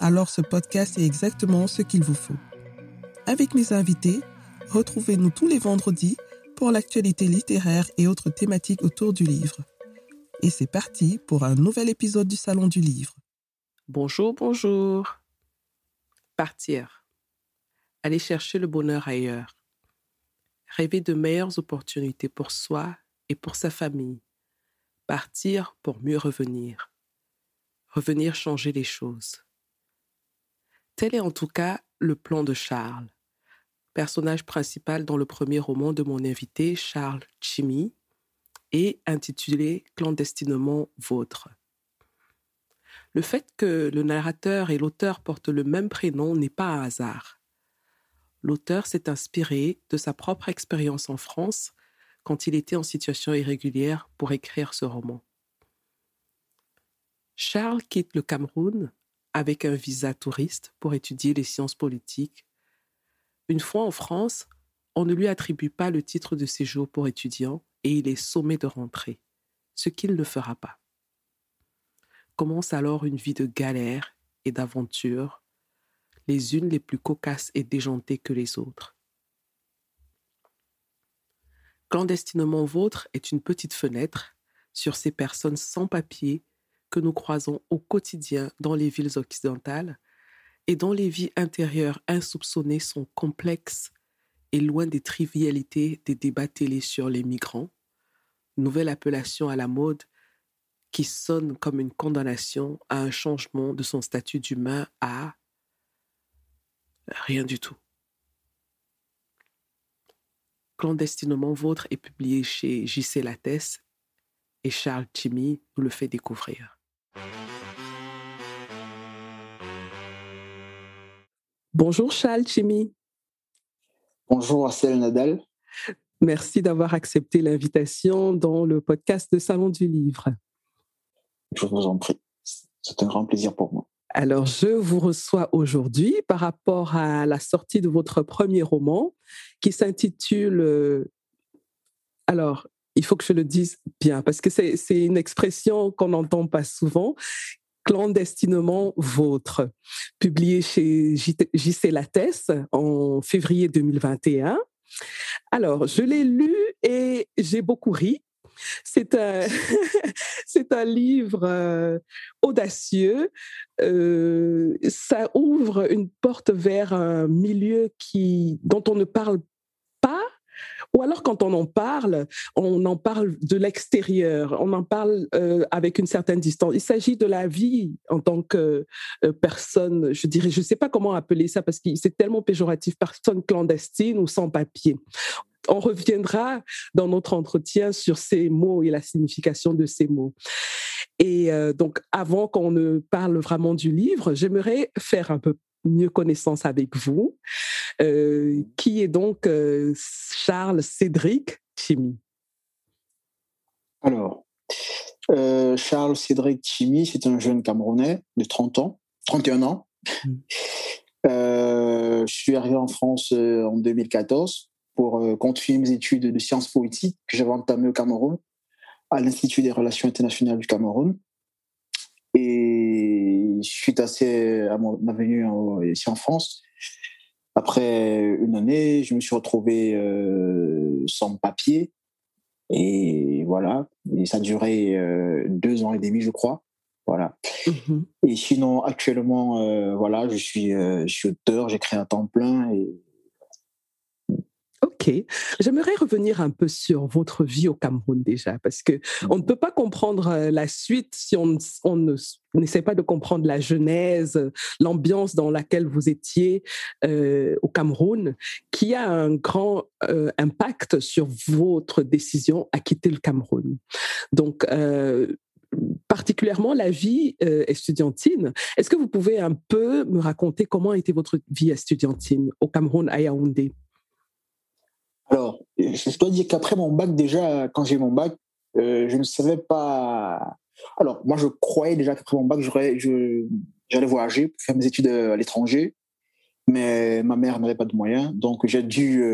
alors ce podcast est exactement ce qu'il vous faut. Avec mes invités, retrouvez-nous tous les vendredis pour l'actualité littéraire et autres thématiques autour du livre. Et c'est parti pour un nouvel épisode du Salon du Livre. Bonjour, bonjour. Partir. Aller chercher le bonheur ailleurs rêver de meilleures opportunités pour soi et pour sa famille, partir pour mieux revenir, revenir changer les choses. Tel est en tout cas le plan de Charles, personnage principal dans le premier roman de mon invité Charles Chimmy et intitulé Clandestinement vôtre. Le fait que le narrateur et l'auteur portent le même prénom n'est pas un hasard l'auteur s'est inspiré de sa propre expérience en France quand il était en situation irrégulière pour écrire ce roman. Charles quitte le Cameroun avec un visa touriste pour étudier les sciences politiques. Une fois en France, on ne lui attribue pas le titre de séjour pour étudiant et il est sommé de rentrer, ce qu'il ne fera pas. Commence alors une vie de galère et d'aventure les unes les plus cocasses et déjantées que les autres. Clandestinement vôtre est une petite fenêtre sur ces personnes sans papier que nous croisons au quotidien dans les villes occidentales et dont les vies intérieures insoupçonnées sont complexes et loin des trivialités des débats télé sur les migrants, nouvelle appellation à la mode qui sonne comme une condamnation à un changement de son statut d'humain à Rien du tout. Clandestinement Vôtre est publié chez JC Lattès et Charles Chimmy nous le fait découvrir. Bonjour Charles Chimmy. Bonjour Marcel Nadal. Merci d'avoir accepté l'invitation dans le podcast de Salon du Livre. Je vous en prie. C'est un grand plaisir pour moi. Alors, je vous reçois aujourd'hui par rapport à la sortie de votre premier roman qui s'intitule... Euh, alors, il faut que je le dise bien parce que c'est une expression qu'on n'entend pas souvent. Clandestinement vôtre, publié chez JC Lattès en février 2021. Alors, je l'ai lu et j'ai beaucoup ri c'est un, livre euh, audacieux. Euh, ça ouvre une porte vers un milieu qui, dont on ne parle ou alors quand on en parle, on en parle de l'extérieur, on en parle euh, avec une certaine distance. Il s'agit de la vie en tant que personne, je dirais, je ne sais pas comment appeler ça parce que c'est tellement péjoratif, personne clandestine ou sans papier on reviendra dans notre entretien sur ces mots et la signification de ces mots. Et euh, donc, avant qu'on ne parle vraiment du livre, j'aimerais faire un peu mieux connaissance avec vous. Euh, qui est donc euh, Charles Cédric Chimie? Alors, Charles Cédric Chimie, c'est un jeune Camerounais de 30 ans, 31 ans. Mmh. je suis arrivé en France en 2014 pour euh, continuer mes études de sciences politiques que j'avais entamées au Cameroun, à l'Institut des relations internationales du Cameroun. Suite à, à ma venue ici en France, après une année, je me suis retrouvé euh, sans papier. Et voilà, et ça a duré euh, deux ans et demi, je crois. Voilà. Mmh et sinon, actuellement, voilà, je suis, je suis auteur, j'écris à temps plein et Ok. J'aimerais revenir un peu sur votre vie au Cameroun déjà, parce que on ne peut pas comprendre euh, la suite si on, on n'essaie pas de comprendre la genèse, l'ambiance dans laquelle vous étiez euh, au Cameroun, qui a un grand euh, impact sur votre décision à quitter le Cameroun. Donc, particulièrement la vie estudiantine. Est-ce que vous pouvez un peu me raconter comment était votre vie estudiantine au Cameroun, à Yaoundé? Je dois dire qu'après mon bac, déjà, quand j'ai mon bac, je ne savais pas. Alors, moi, je croyais déjà qu'après mon bac, j'allais voyager pour faire mes études à l'étranger, mais ma mère n'avait pas de moyens, donc j'ai dû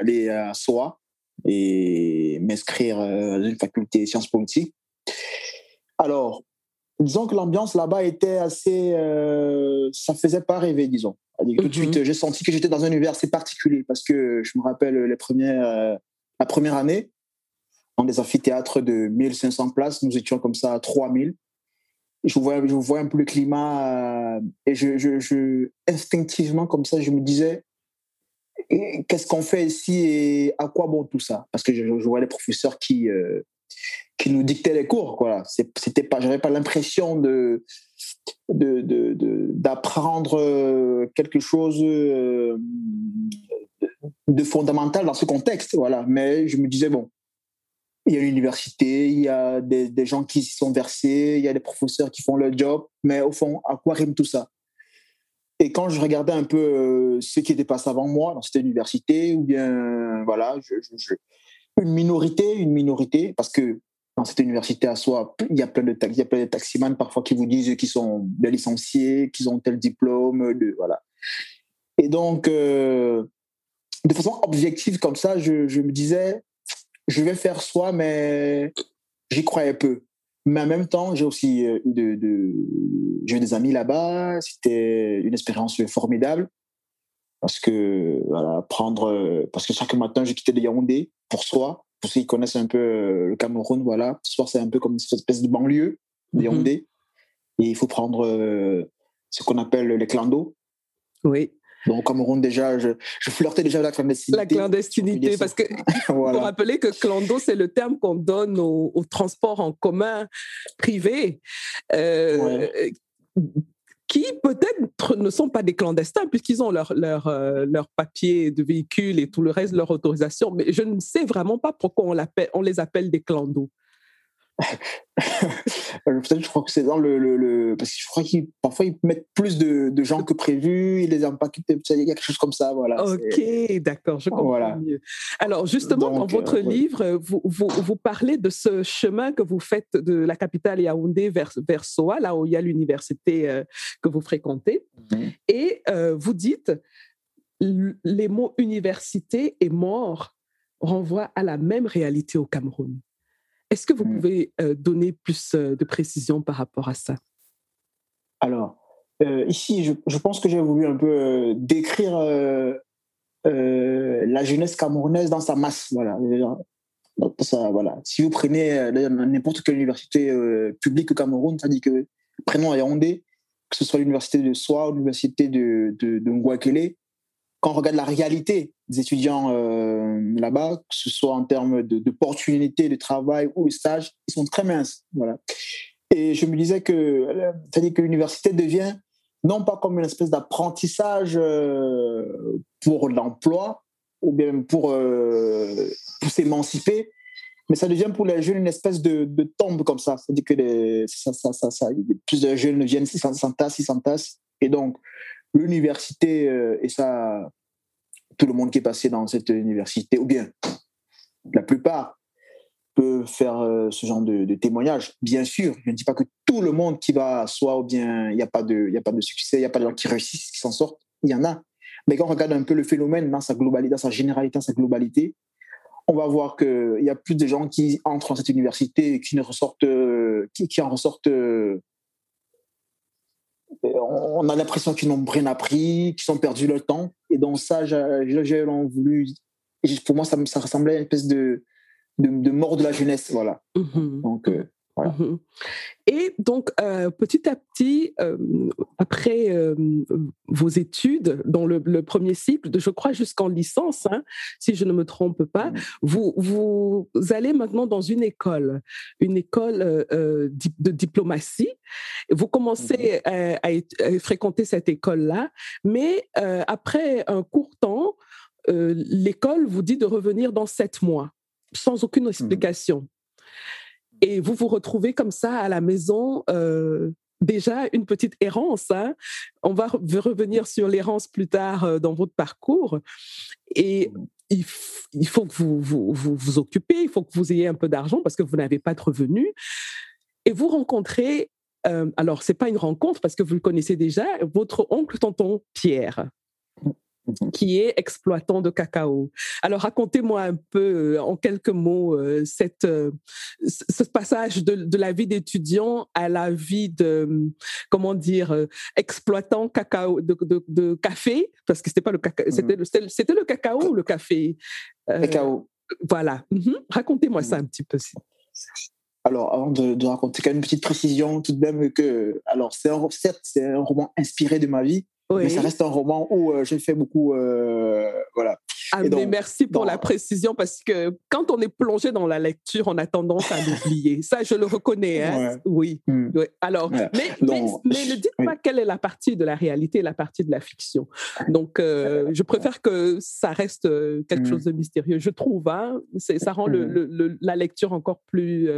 aller à SOA et m'inscrire dans une faculté de sciences politiques. Alors, disons que l'ambiance là-bas était assez. Euh, ça faisait pas rêver, disons. Tout de suite, mhm. j'ai senti que j'étais dans un univers assez particulier parce que je me rappelle les premières, euh, la première année, dans des amphithéâtres de 1500 places, nous étions comme ça à 3000. Je voyais, je voyais un peu le climat euh, et je, je, instinctivement, comme ça, je me disais qu'est-ce qu'on fait ici et à quoi bon tout ça? Parce que je, je voyais les professeurs qui, euh, qui nous dictait les cours. Quoi. C'était pas, j'avais pas l'impression de d'apprendre euh, quelque chose euh, de fondamental dans ce contexte. Voilà. Mais je me disais, bon, il y a l'université, il y a des, gens qui s'y sont versés, il y a des professeurs qui font leur job, mais au fond, à quoi rime tout ça? Et quand je regardais un peu euh, ce qui était passé avant moi dans cette université, ou bien, voilà, je, une minorité, une minorité, parce que cette université à soi, il y a plein de il y a plein de taximans parfois qui vous disent qu'ils sont des licenciés, qu'ils ont tel diplôme, de, voilà. Et donc, euh, de façon objective comme ça, je, me disais, je vais faire soi, mais j'y croyais peu. Mais en même temps, j'ai aussi eu de, de des amis là-bas. C'était une expérience formidable parce que prendre parce que chaque matin, je quittais de Yaoundé pour soi pour ceux qui connaissent un peu euh, le Cameroun, voilà, ce soir c'est un peu comme une espèce de banlieue de mhm. Yaoundé. Et il faut prendre euh, ce qu'on appelle les clandos. Oui. Donc, au Cameroun, déjà, je, je, flirtais déjà avec la clandestinité. La clandestinité, parce que voilà. faut rappeler que clando, c'est le terme qu'on donne au, au, transport en commun privé. Euh, qui peut-être ne sont pas des clandestins puisqu'ils ont leur, leur, euh, leur papier de véhicule et tout le reste, leur autorisation. Mais je ne sais vraiment pas pourquoi on, on les appelle des clandos. Peut-être, je crois que c'est dans le, le, parce que je crois qu'ils parfois ils mettent plus de, de gens que prévu, ils les empaquent, il y a quelque chose comme ça, voilà. Ok, d'accord, je comprends voilà. mieux. Alors justement, dans votre euh, livre, vous, vous, vous, parlez de ce chemin que vous faites de la capitale Yaoundé vers, vers Soa, là où il y a l'université euh, que vous fréquentez, mhm. et euh, vous dites les mots université et mort renvoient à la même réalité au Cameroun. Est-ce que vous mmh. pouvez donner plus de précision par rapport à ça? Alors, ici, je, pense que j'ai voulu un peu décrire la jeunesse camerounaise dans sa masse. Voilà. Ça, voilà. Si vous prenez n'importe quelle université publique au Cameroun, ça dit que, prenons à Yaoundé, que ce soit l'université de Soa ou l'université de, de, de quand on regarde la réalité des étudiants euh, là-bas, que ce soit en termes d'opportunités de, de, travail ou de stage, ils sont très minces. Voilà. Et je me disais que, c'est-à-dire que l'université devient non pas comme une espèce d'apprentissage euh, pour l'emploi ou bien pour, euh, pour s'émanciper, mais ça devient pour les jeunes une espèce de, tombe comme ça. C'est-à-dire que les, ça, jeunes viennent, s'entassent, ils s'entassent. Et donc, l'université, euh, et ça, tout le monde qui est passé dans cette université, ou bien la plupart, peut faire euh, ce genre de, témoignage. Bien sûr, je ne dis pas que tout le monde qui va soit ou bien il n'y a, pas de, a pas de succès, il n'y a pas de gens qui réussissent, qui s'en sortent, il y en a. Mais quand on regarde un peu le phénomène dans sa globalité, dans sa généralité, dans sa globalité, on va voir qu'il y a plus de gens qui entrent dans cette université et qui, ne ressortent, euh, qui, qui en ressortent on a l'impression qu'ils n'ont rien appris, qu'ils ont perdu leur temps. Et dans ça, j'ai voulu. Pour moi, ça, ça ressemblait à une espèce de, de, mort de la jeunesse. Voilà. Mm-hmm. Donc, euh, Mhm. Et donc, euh, petit à petit, euh, après euh, vos études, dans le, premier cycle, de, je crois jusqu'en licence, hein, si je ne me trompe pas, mhm. vous, vous allez maintenant dans une école, une école de diplomatie. Vous commencez à, à, fréquenter cette école-là, mais après un court temps, l'école vous dit de revenir dans sept mois, sans aucune explication. Et vous vous retrouvez comme ça à la maison. déjà une petite errance. Hein. On va revenir sur l'errance plus tard dans votre parcours. Et il, faut que vous vous, vous occupez, il faut que vous ayez un peu d'argent parce que vous n'avez pas de revenus. Et vous rencontrez euh, alors, ce n'est pas une rencontre parce que vous le connaissez déjà, votre oncle tonton Pierre qui est exploitant de cacao. Alors racontez-moi un peu euh, en quelques mots euh, cette, ce passage de, la vie d'étudiant à la vie de, comment dire, exploitant cacao, de, café, parce que c'était pas le cacao, mmh c'était, le, c'était le cacao ou le café Cacao. Voilà. Mmh Racontez-moi ça un petit peu. Alors, avant de, raconter, quand même une petite précision tout de même que, alors, c'est un, certes, c'est un roman inspiré de ma vie, mais ça reste un roman où euh, j'ai fait beaucoup, euh, voilà. Ah, mais merci pour la précision parce que quand on est plongé dans la lecture, on a tendance à l'oublier. Ça, je le reconnais. Hein? Oui. Hmm. Alors, mais, mais, ne dites pas quelle est la partie de la réalité et la partie de la fiction. Donc, euh, je préfère que ça reste quelque hmm. chose de mystérieux. Je trouve, hein, ça rend le, hmm. le, la lecture encore plus,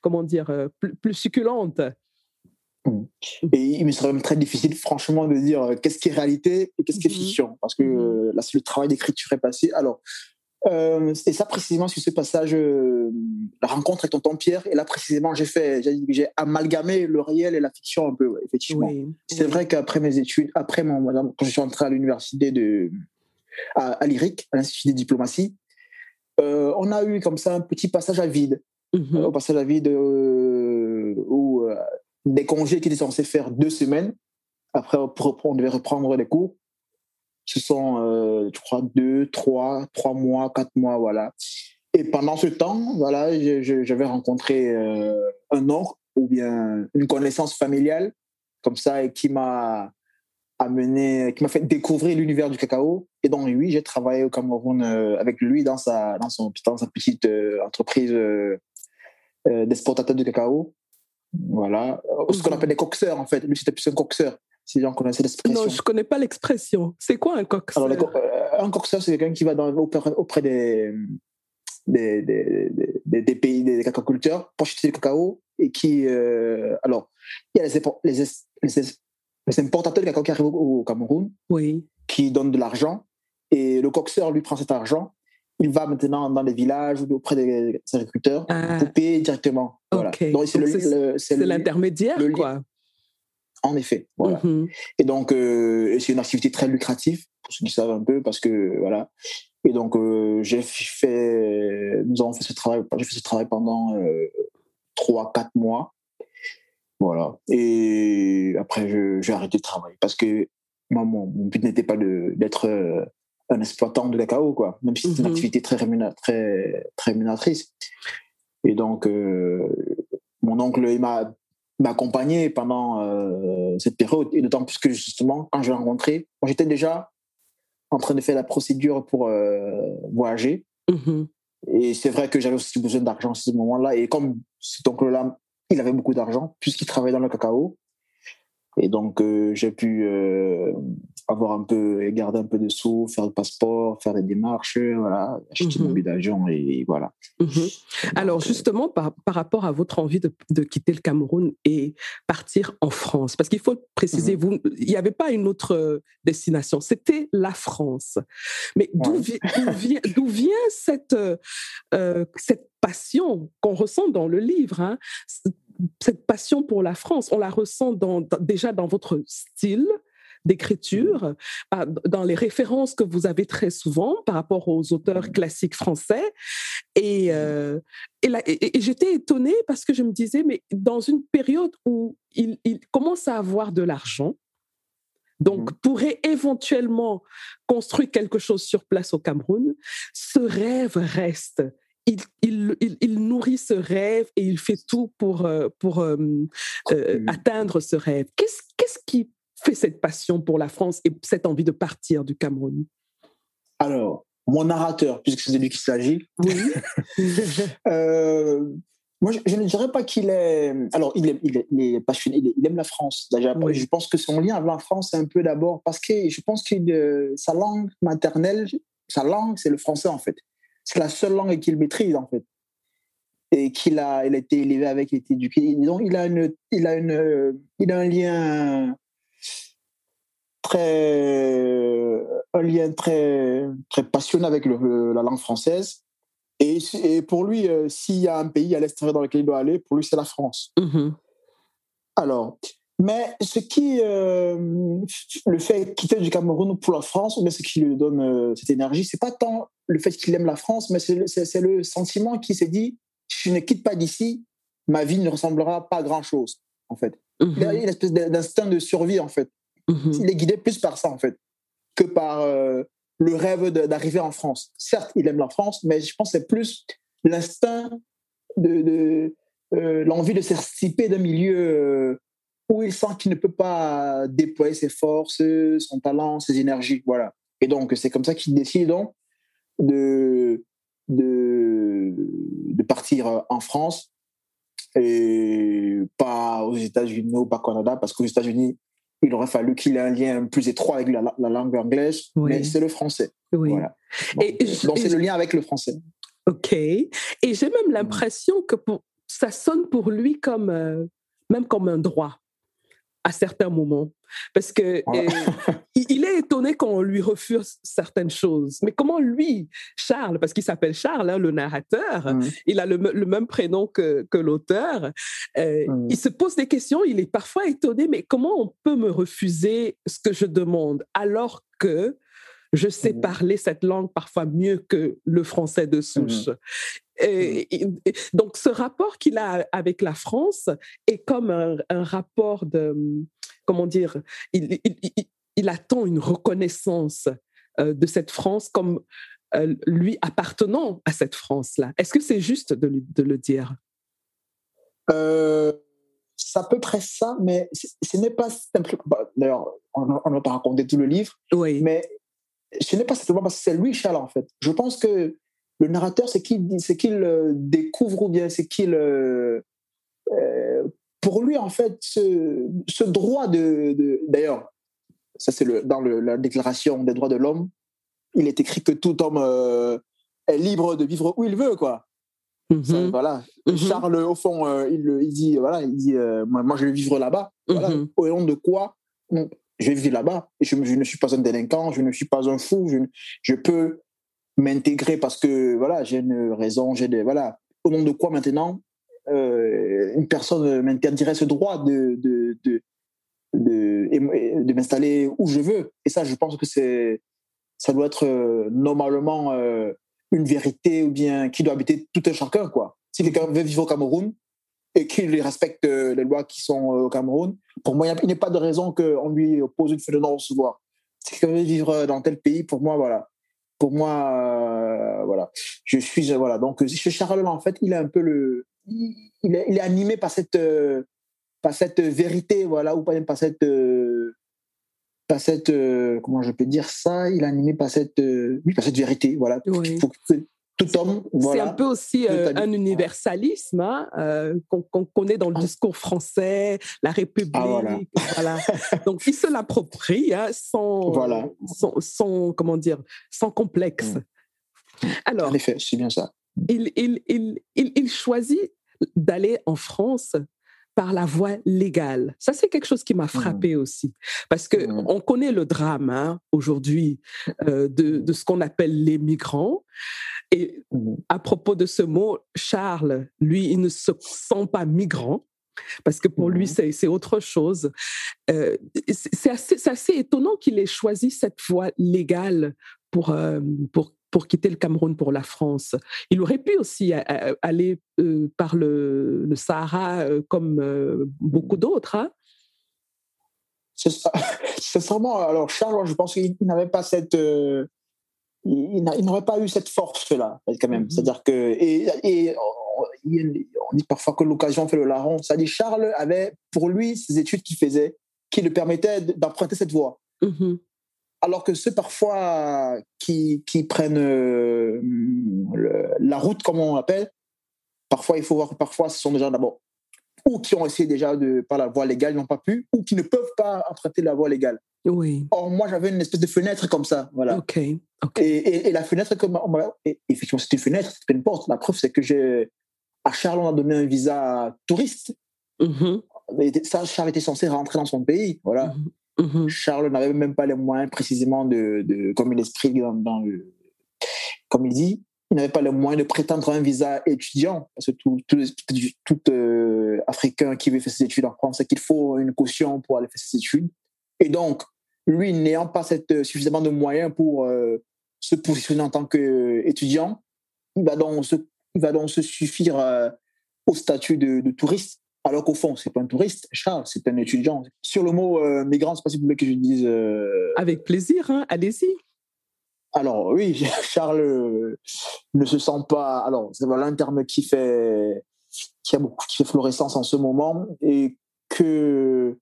comment dire, plus, plus succulente. Mm. Et il me serait même très difficile, franchement, de dire euh, qu'est-ce qui est réalité et qu'est-ce qui est mm-hmm. fiction. Parce que mm-hmm. là, le travail d'écriture est passé. Alors, euh, c'est ça précisément sur ce passage, euh, la rencontre avec tonton Pierre. Et là, précisément, j'ai fait, j'ai amalgamé le réel et la fiction un peu, effectivement. c'est vrai qu'après mes études, après mon, quand je suis entré à l'université de, à, à l'IRIC, à l'Institut de diplomatie, on a eu comme ça un petit passage à vide. Mm-hmm. un passage à vide où des congés qui étaient censés faire deux semaines. Après, on devait reprendre les cours. Ce sont, euh, je crois, deux, trois, trois mois, quatre mois, voilà. Et pendant ce temps, voilà, j'avais rencontré euh, un oncle ou bien une connaissance familiale, comme ça, et qui m'a amené, qui m'a fait découvrir l'univers du cacao. Et donc, oui, j'ai travaillé au Cameroun euh, avec lui dans sa, dans son, dans sa petite entreprise d'exportateur de cacao. Voilà. Ce qu'on appelle des coxeurs, en fait. Lui, c'était plus un coxeur, si j'en connaissais l'expression. Non, je ne connais pas l'expression. C'est quoi un coxeur? Alors, euh, Un coxeur, c'est quelqu'un qui va dans, auprès des, des, des, des, pays, des cacaculteurs, pour acheter du cacao et qui. Euh, alors, il y a les, les, les, importateurs de cacao qui arrivent au, Cameroun, oui. qui donnent de l'argent, et le coxeur lui prend cet argent il va maintenant dans les villages ou auprès des agriculteurs ah. pour payer directement. Voilà. c'est l'intermédiaire, quoi. En effet, voilà. Mm-hmm. Et donc, euh, c'est une activité très lucrative, pour ceux qui savent un peu, parce que, voilà. Et donc, euh, j'ai fait, nous avons fait ce travail, j'ai fait ce travail pendant euh, trois, quatre mois. Voilà. Et après, j'ai arrêté de travailler parce que moi, mon but n'était pas d'être un exploitant de cacao, quoi, même si c'est une mhm. activité très, très, très rémunératrice. Et donc, euh, mon oncle m'a accompagné pendant euh, cette période, et d'autant plus que justement, quand je l'ai rencontré, j'étais déjà en train de faire la procédure pour euh, voyager. Mhm. Et c'est vrai que j'avais aussi besoin d'argent à ce moment-là. Et comme cet oncle-là, il avait beaucoup d'argent, puisqu'il travaillait dans le cacao. Et donc, j'ai pu avoir un peu, garder un peu de sous, faire le passeport, faire des démarches, voilà, acheter mmh. d'avion et voilà. Mhm. Alors, euh, justement, par, par, rapport à votre envie de, de, quitter le Cameroun et partir en France, parce qu'il faut préciser, mmh vous, il n'y avait pas une autre euh, destination, c'était la France. Mais d'où vient, vient cette, euh, cette passion qu'on ressent dans le livre hein? cette passion pour la France, on la ressent dans, déjà dans votre style, d'écriture, bah, dans les références que vous avez très souvent par rapport aux auteurs classiques français. Et, euh, et, j'étais étonnée parce que je me disais, mais dans une période où il, commence à avoir de l'argent, donc, mmh pourrait éventuellement construire quelque chose sur place au Cameroun. Ce rêve reste. Il, il, il, nourrit ce rêve et il fait tout pour, euh, pour euh, atteindre ce rêve. Qu'est-ce qu'est-ce qui fait cette passion pour la France et cette envie de partir du Cameroun Alors, mon narrateur, puisque c'est de lui qu'il s'agit. Oui. Euh, moi, je, ne dirais pas qu'il est. Alors, il est, il est, passionné, il, aime la France. Déjà, je pense que son lien avec la France, c'est un peu d'abord parce que je pense que euh, sa langue maternelle, sa langue, c'est le français en fait. C'est la seule langue qu'il maîtrise en fait. et qu'il a, il a été élevé avec, il a été éduqué. Donc, il a, une, il, a une, il a un lien très, un lien très, très passionné avec le, la langue française. Et, et pour lui, euh, s'il y a un pays à l'extérieur dans lequel il doit aller, pour lui, c'est la France. Mhm. Alors, mais ce qui euh, le fait quitter du Cameroun pour la France, ou bien ce qui lui donne euh, cette énergie, c'est pas tant le fait qu'il aime la France, mais c'est le sentiment qui s'est dit si je ne quitte pas d'ici, ma vie ne ressemblera pas à grand chose, en fait. Il a une espèce d'instinct de survie, en fait. Mhm. Il est guidé plus par ça, en fait, que par euh, le rêve d'arriver en France. Certes, il aime la France, mais je pense que c'est plus l'instinct de, l'envie de s'extirper d'un milieu où il sent qu'il ne peut pas déployer ses forces, son talent, ses énergies. Voilà. Et donc, c'est comme ça qu'il décide donc de, de, de, partir en France et pas aux États-Unis ou pas au Canada, parce qu'aux États-Unis, il aurait fallu qu'il ait un lien plus étroit avec la, langue anglaise, mais c'est le français. Voilà. donc, c'est le lien avec le français. OK. Et j'ai même l'impression que pour, ça sonne pour lui comme, euh, même comme un droit à certains moments. Parce que euh, il est étonné quand on lui refuse certaines choses. Mais comment lui, Charles, parce qu'il s'appelle Charles, hein, le narrateur, mmh. il a le, même prénom que, que l'auteur, euh, mmh. il se pose des questions, il est parfois étonné, mais comment on peut me refuser ce que je demande alors que je sais mmh. parler cette langue parfois mieux que le français de souche? Et, donc, ce rapport qu'il a avec la France est comme un, rapport de, comment dire, il, il, attend une reconnaissance euh, de cette France comme euh, lui appartenant à cette France-là. Est-ce que c'est juste de, de, le dire? Euh, C'est à peu près ça, mais ce n'est pas simplement. Bah, d'ailleurs, on, on a raconté tout le livre, oui. mais ce n'est pas simplement parce que c'est lui, Charles, en fait. Je pense que le narrateur, c'est qu'il euh, découvre ou bien c'est qu'il euh, euh, pour lui en fait ce, ce droit de, d'ailleurs ça c'est le dans le, la déclaration des droits de l'homme il est écrit que tout homme est libre de vivre où il veut quoi mm-hmm. voilà mm-hmm. Charles au fond il, il, dit voilà il dit moi, je vais vivre là-bas voilà. Mm-hmm. au nom de quoi? Je vais vivre là-bas je, je, ne suis pas un délinquant je ne suis pas un fou je, je peux m'intégrer parce que voilà, j'ai une raison, j'ai des voilà. Au nom de quoi maintenant euh, une personne m'interdirait ce droit de de, de, de, m'installer où je veux Et ça, je pense que ça doit être euh, normalement euh, une vérité ou bien qui doit habiter tout un chacun quoi. Si quelqu'un veut vivre au Cameroun et qu'il respecte les lois qui sont au Cameroun, pour moi, il n'y a pas de raison qu'on lui oppose une fenêtre de non-recevoir. Si quelqu'un veut vivre dans tel pays, pour moi, voilà, pour moi, euh, voilà, je suis voilà. Donc ce Charles en fait, il est un peu le, il est, il est animé par cette euh, par cette vérité, voilà, ou pas par cette euh, par cette comment je peux dire ça, il est animé par cette oui, par cette vérité, voilà. Oui tout homme. c'est un peu aussi euh, un universalisme hein, euh, qu'on connaît dans le ah. discours français, la République. Ah, voilà. Donc, il se l'approprie hein, sans, sans, comment dire, sans complexe. Mm. Alors, en effet, c'est bien ça. Il, il, il, il choisit d'aller en France par la voie légale. Ça, c'est quelque chose qui m'a mmh. frappé aussi. Parce que mmh. on connaît le drame hein, aujourd'hui euh, de, de, ce qu'on appelle les migrants. Et à propos de ce mot, Charles, lui, il ne se sent pas migrant parce que pour lui, c'est autre chose. Euh, c'est assez, assez, étonnant qu'il ait choisi cette voie légale pour, euh, pour pour quitter le Cameroun pour la France. Il aurait pu aussi aller euh, par le, Sahara comme beaucoup d'autres. Hein. C'est sûrement. Alors, Charles, je pense qu'il n'avait pas cette. Il, n'aurait pas eu cette force-là, quand même. Mm-hmm. C'est-à-dire que. Et, on dit parfois que l'occasion fait le larron. C'est-à-dire, Charles avait, pour lui, ses études qu'il faisait, qui lui permettaient d'emprunter cette voie. Mm-hmm. Alors que ceux parfois qui, qui prennent euh, la route, comme on l'appelle, parfois il faut voir, parfois ce sont des gens d'abord ou qui ont essayé déjà de par la voie légale, n'ont pas pu, ou qui ne peuvent pas emprunter la voie légale. Oui. Or, moi, j'avais une espèce de fenêtre comme ça, voilà. Ok. Et, et, la fenêtre, comme effectivement, c'était une fenêtre, c'était une porte. La preuve, c'est que j'ai à Charles, on a donné un visa touriste. Mhm. Ça, Charles était censé rentrer dans son pays. Voilà. Mhm. Mhm. Charles n'avait même pas les moyens précisément de, de comme il explique dans, dans le, comme il dit, il n'avait pas les moyens de prétendre un visa étudiant, parce que tout, tout, tout euh, Africain qui veut faire ses études en France, c'est qu'il faut une caution pour aller faire ses études. Et donc, lui, n'ayant pas cette, suffisamment de moyens pour euh, se positionner en tant qu'étudiant, il va donc se, il va donc se suffire euh, au statut de, de touriste. Alors qu'au fond, c'est pas un touriste, Charles, c'est un étudiant. Sur le mot euh, migrant, c'est pas si vous voulez que je dise. euh, Avec plaisir, hein, allez-y. alors oui, Charles euh, ne se sent pas. Alors c'est voilà un terme qui fait qui a beaucoup qui fait florescence en ce moment et que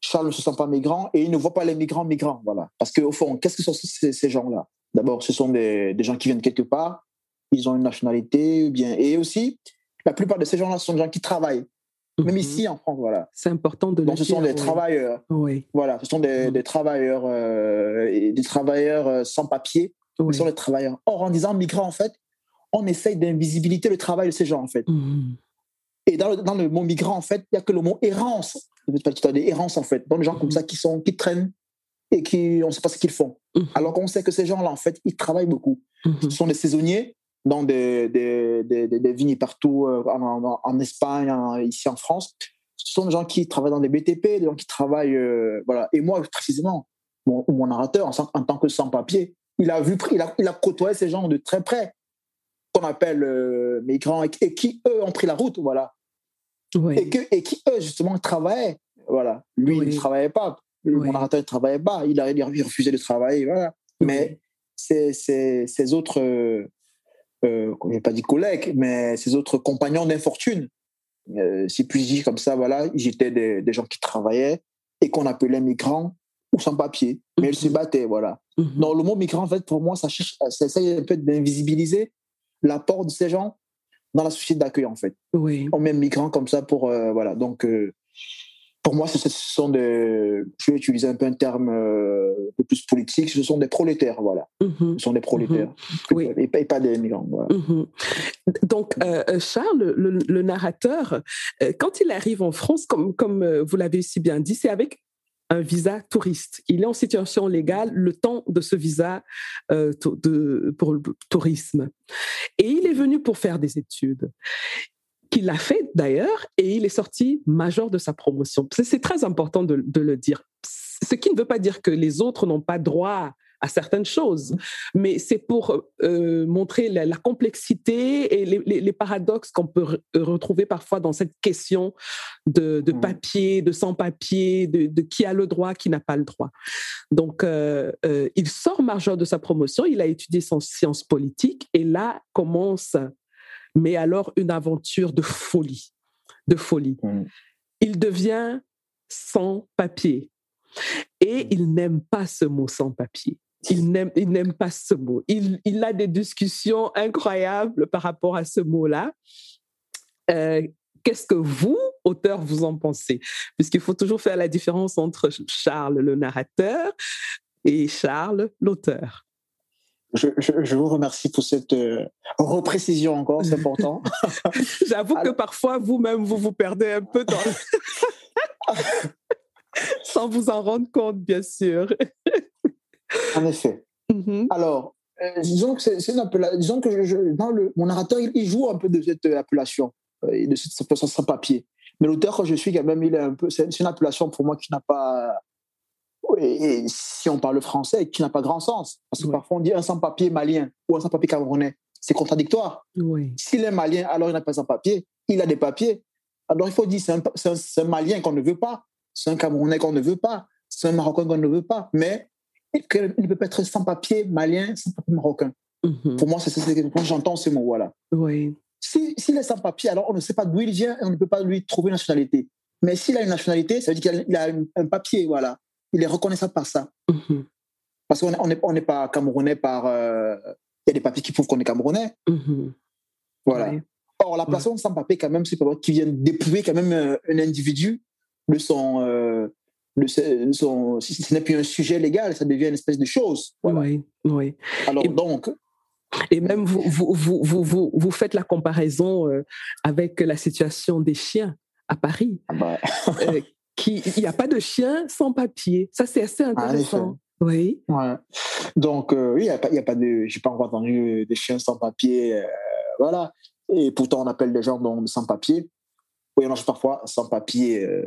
Charles ne se sent pas migrant et il ne voit pas les migrants migrants. Voilà. Parce qu'au fond, qu'est-ce que sont ces, ces gens-là? D'abord, ce sont des, des gens qui viennent quelque part, ils ont une nationalité, bien et aussi la plupart de ces gens-là sont des gens qui travaillent, même Mhm. ici en France. Voilà. C'est important de Donc ce sont des oui. travailleurs. Oui, Voilà, ce sont des, Mhm. des travailleurs, euh, des travailleurs euh, sans papier. oui. Ce sont des travailleurs. Or, en disant migrants, en fait, on essaye d'invisibiliter le travail de ces gens, en fait. Mhm. Et dans le, dans le mot migrant, en fait, il n'y a que le mot errance. Tu as des errances, en fait. Donc, des gens comme Mhm. ça qui, sont, qui traînent et qui, on ne sait pas ce qu'ils font. Mhm. Alors qu'on sait que ces gens-là, en fait, ils travaillent beaucoup. Ce sont des saisonniers dans des, des, des, vignes partout euh, en, Espagne, en- ici en France. Ce sont des gens qui travaillent dans des BTP, des gens qui travaillent. euh, voilà. Et moi, précisément, mon, mon narrateur, en tant que sans-papier, il a, vu, il, a, il a côtoyé ces gens de très près, qu'on appelle euh, migrants, et, qui, eux, ont pris la route. Voilà. Oui. Et, que, et qui, eux, justement, travaillaient. Voilà. Lui, il ne travaillait pas. Le- Oui. Narrateur ne travaillait pas. Il, a, il refusait de travailler. Voilà. Mais ces, ces, ces autres, euh, euh, je n'ai pas dit collègues, mais ces autres compagnons d'infortune, euh, si puis dire comme ça, voilà, ils étaient des, des gens qui travaillaient et qu'on appelait migrants ou sans papier, mais ils se Mhm. battaient, voilà. Mhm. Donc le mot migrant, en fait, pour moi, ça, cherche, ça essaye un peu d'invisibiliser l'apport de ces gens dans la société d'accueil, en fait. Oui. On met migrants comme ça pour, euh, voilà, donc... euh, pour moi, ce ce sont des, je vais utiliser un peu un terme euh, un peu plus politique, ce sont des prolétaires, voilà. Mhm. Ce sont des prolétaires. Oui. Et, pas- et pas des migrants, voilà. Mhm. Donc, Charles, le, le narrateur, quand il arrive en France, comme, comme vous l'avez si bien dit, c'est avec un visa touriste. Il est en situation légale le temps de ce visa euh, de, pour le tourisme. Et il est venu pour faire des études qu'il a fait d'ailleurs, et il est sorti major de sa promotion. C'est- très important de le dire. Ce qui ne veut pas dire que les autres n'ont pas droit à certaines choses, mais c'est pour euh, montrer la, la complexité et les, les- les paradoxes qu'on peut re- retrouver parfois dans cette question de, de Mhm. papier, de sans-papier, de, de qui a le droit, qui n'a pas le droit. Donc, euh, euh, il sort major de sa promotion, il a étudié son sciences politiques, et là commence, mais alors une aventure de folie, de folie. Mhm. Il devient sans papier. Et il n'aime pas ce mot sans papier. Il n'aime, pas ce mot. Il, il a des discussions incroyables par rapport à ce mot-là. Euh, Qu'est-ce que vous, auteur, vous en pensez? Puisqu'il faut toujours faire la différence entre Charles, le narrateur, et Charles, l'auteur. Je, je, je vous remercie pour cette euh, reprécision encore, c'est important. J'avoue que parfois, vous-même, vous vous perdez un peu dans... sans vous en rendre compte, bien sûr. En effet. Mhm. Alors, euh, disons que c'est. Disons que je, je- dans le, mon narrateur, il, il joue un peu de cette euh, appellation, euh, de cette appellation sans papier. Mais l'auteur que je suis, quand même, il est un peu. C'est une appellation pour moi qui n'a pas. Et, et si on parle français, qui n'a pas grand sens. Parce que parfois on dit un sans-papier malien ou un sans-papier camerounais. C'est contradictoire. Oui. S'il est malien, alors il n'a pas sans-papier. Il a des papiers. Alors il faut dire c'est un, un malien qu'on ne veut pas. C'est un camerounais qu'on ne veut pas. C'est un marocain qu'on ne veut pas. Mais il ne peut pas être sans-papier malien, sans-papier marocain. Mhm. Pour moi, c'est quand j'entends ces mots, voilà. Oui. Si- S'il est sans papier, alors on ne sait pas d'où il vient et on ne peut pas lui trouver une nationalité. Mais s'il a une nationalité, ça veut dire qu'il a, un, papier, voilà. Il est reconnaissable par ça. Mhm. Parce qu'on n'est on est, on n'est pas camerounais par. euh, Il y a des papiers qui prouvent qu'on est camerounais. Mhm. Voilà. Or, la personne sans papier, quand même, c'est pas qui vient dépouiller quand même euh, un individu de son. euh, son si ce n'est plus un sujet légal, ça devient une espèce de chose. Voilà. Oui. Oui. Alors, Et- donc, Et même vous, vous, vous, vous, vous faites la comparaison avec la situation des chiens à Paris. Ah bah. il n'y a pas de chien sans papier. Ça, c'est assez intéressant. Oui. Ouais. Donc, oui, il n'y a, pas, a pas de. J'ai pas encore entendu des chiens sans papier. voilà. Et pourtant, on appelle des gens sans papier. Oui, on parfois sans papier euh,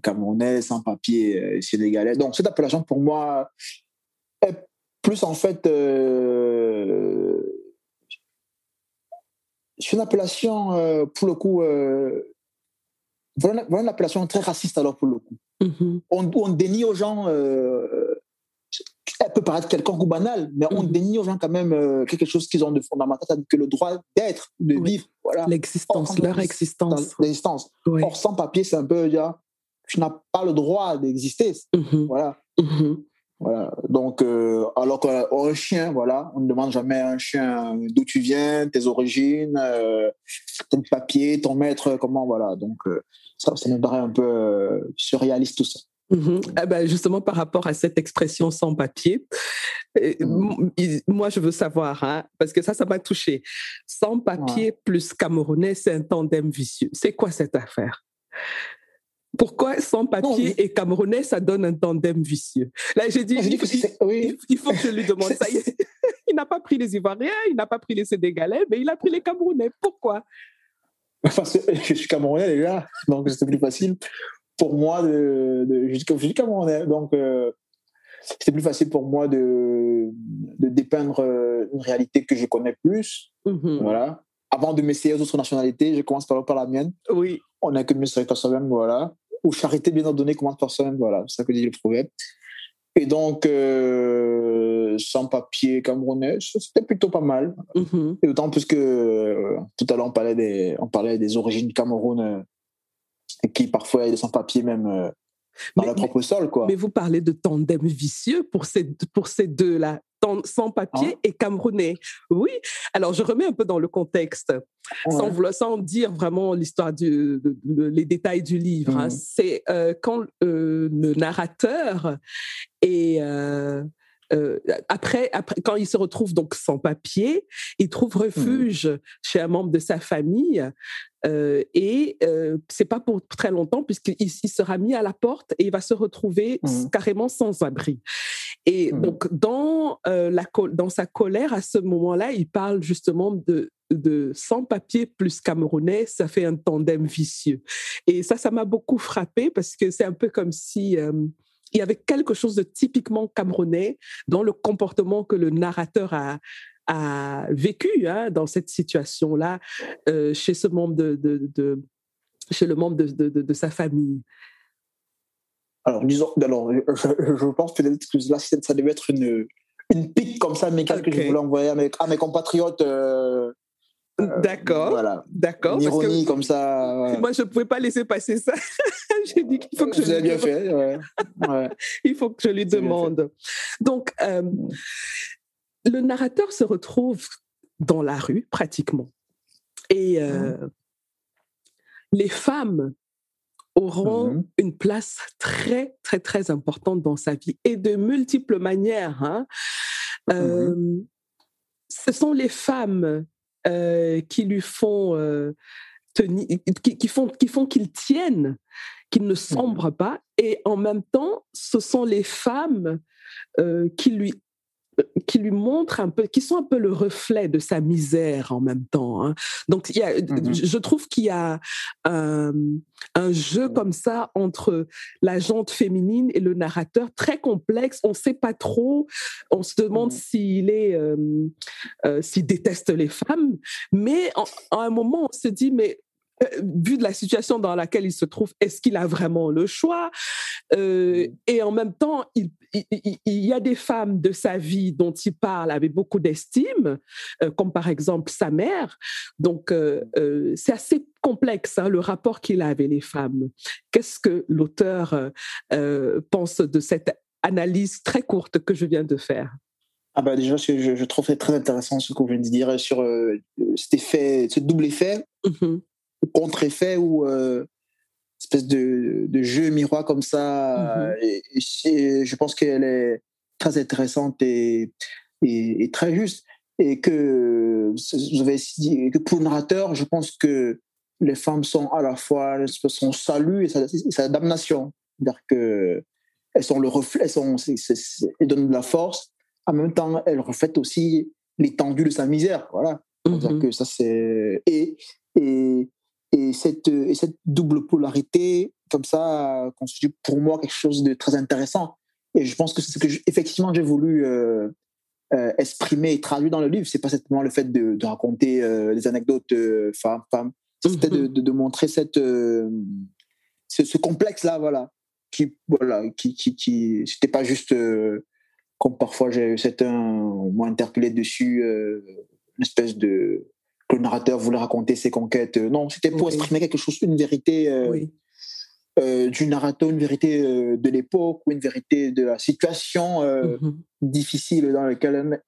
camerounais, sans papier euh, sénégalais. Donc, cette appellation, pour moi, est plus en fait. Euh, c'est une appellation, euh, pour le coup, vraiment une appellation très raciste, alors, pour le coup. Mm-hmm. on, on, dénie aux gens elle peut paraître quelconque ou banale, mais on mm. dénie aux gens quand même euh, quelque chose qu'ils ont de fondamental, que le droit d'être, de vivre. Voilà. L'existence, leur existence. L'existence. Or, sans papier, c'est un peu dire, tu n'as pas le droit d'exister. Mm-hmm. Voilà. Mm-hmm. Voilà. Donc, euh, alors qu'un chien, voilà, on ne demande jamais à un chien d'où tu viens, tes origines, euh, ton papier, ton maître, comment, voilà. Donc, ça, ça me paraît un peu surréaliste tout ça. Mmh ah ben justement, par rapport à cette expression sans papier, mmh. moi, je veux savoir, hein, parce que ça, ça m'a touché. Sans papier plus camerounais, c'est un tandem vicieux. C'est quoi cette affaire? Pourquoi sans papier et camerounais, ça donne un tandem vicieux? Là, j'ai dit, il, faut que je lui demande ça. il n'a pas pris les Ivoiriens, il n'a pas pris les Sénégalais, mais il a pris les Camerounais. Pourquoi? Parce que je suis Camerounais déjà, donc c'était plus facile pour moi de, de jusqu'à on est. Donc, euh, c'était plus facile pour moi de, de dépeindre euh, une réalité que je connais plus. Mm-hmm. Voilà. Avant de m'essayer aux autres nationalités, je commence par, par la mienne. Oui. On a que mieux par soi-même, voilà. Ou charité bien ordonnée commence par soi-même, voilà. C'est ça que dit le proverbe. Et donc, euh, sans papier camerounais, c'était plutôt pas mal. Mm-hmm. Et d'autant plus que tout à l'heure, on parlait des, on parlait des origines du Cameroun qui parfois est sans papier même euh, dans leur propre sol. Quoi. Mais vous parlez de tandem vicieux pour ces, pour ces deux-là, sans papier ah. et camerounais. Oui, alors je remets un peu dans le contexte, sans dire vraiment l'histoire, du, les détails du livre. Hein. Mmh. C'est euh, quand euh, le narrateur est euh, après, après, quand il se retrouve donc sans papier, il trouve mmh. refuge chez un membre de sa famille. Euh, et euh, c'est pas pour très longtemps puisqu'il il sera mis à la porte et il va se retrouver mmh. carrément sans abri. Et mmh. donc dans euh, la dans sa colère à ce moment-là, il parle justement de de sans papier plus camerounais, ça fait un tandem vicieux. Et ça, ça m'a beaucoup frappé parce que c'est un peu comme si il y avait quelque chose de typiquement camerounais dans le comportement que le narrateur a, a vécu hein, dans cette situation-là euh, chez ce membre de, de, chez le membre de, de, sa famille? Alors, disons, alors je, pense que là, ça devait être une, une pique comme ça, mais que je voulais envoyer à mes, à mes compatriotes. Euh, euh, d'accord. Voilà. D'accord. Une ironie comme ça. Moi, je ne pouvais pas laisser passer ça. J'ai dit qu'il faut que je. Vous avez bien fait. Ouais. Il faut que je lui demande. Donc, euh, le narrateur se retrouve dans la rue, pratiquement. Et euh, mmh. les femmes auront mmh une place très, très, très importante dans sa vie et de multiples manières. Hein. Mmh ce sont les femmes euh, qui lui font euh, tenir, qui, font qui font qu'il tienne, qu'il ne mmh sombre pas, et en même temps, ce sont les femmes euh, qui lui qui lui montrent un peu, qui sont un peu le reflet de sa misère en même temps. Hein. Donc, il y a, mmh je trouve qu'il y a un, un, jeu comme ça entre la jante féminine et le narrateur très complexe. On ne sait pas trop. On se demande mmh s'il est, euh, s'il déteste les femmes, mais à un moment, on se dit, mais euh, vu de la situation dans laquelle il se trouve, est-ce qu'il a vraiment le choix? Euh. Et en même temps, il, y a des femmes de sa vie dont il parle avec beaucoup d'estime, euh, comme par exemple sa mère. Donc, c'est assez complexe hein, le rapport qu'il a avec les femmes. Qu'est-ce que l'auteur pense de cette analyse très courte que je viens de faire? Ah bah déjà, je, je trouve très intéressant ce vous venez de dire sur cet effet, ce double effet. Mm-hmm contre-effet ou euh, espèce de, de, jeu miroir comme ça. Et, je pense qu'elle est très intéressante et, et, très juste. et que vous avez dit que pour le narrateur, je pense que les femmes sont à la fois son salut et sa, damnation. C'est-à-dire que elles sont le reflet, elles, sont, elles donnent de la force. En même temps, elles reflètent aussi l'étendue de sa misère. Voilà. Mm-hmm. que ça c'est et, et et cette et cette double polarité comme ça constitue pour moi quelque chose de très intéressant. Et je pense que c'est ce que effectivement j'ai voulu euh, euh, exprimer et traduire dans le livre. C'est pas simplement le fait de, de raconter euh, des anecdotes femmes femmes. C'était de, mm-hmm. de, montrer cette ce, ce complexe là voilà qui voilà qui qui, qui c'était pas juste comme parfois j'ai certains m'ont interpellé dessus une espèce de le narrateur voulait raconter ses conquêtes. Non, c'était pour exprimer quelque chose, une vérité oui. Euh, du narrateur, une vérité euh, de l'époque ou une vérité de la situation euh, mm-hmm. difficile dans laquelle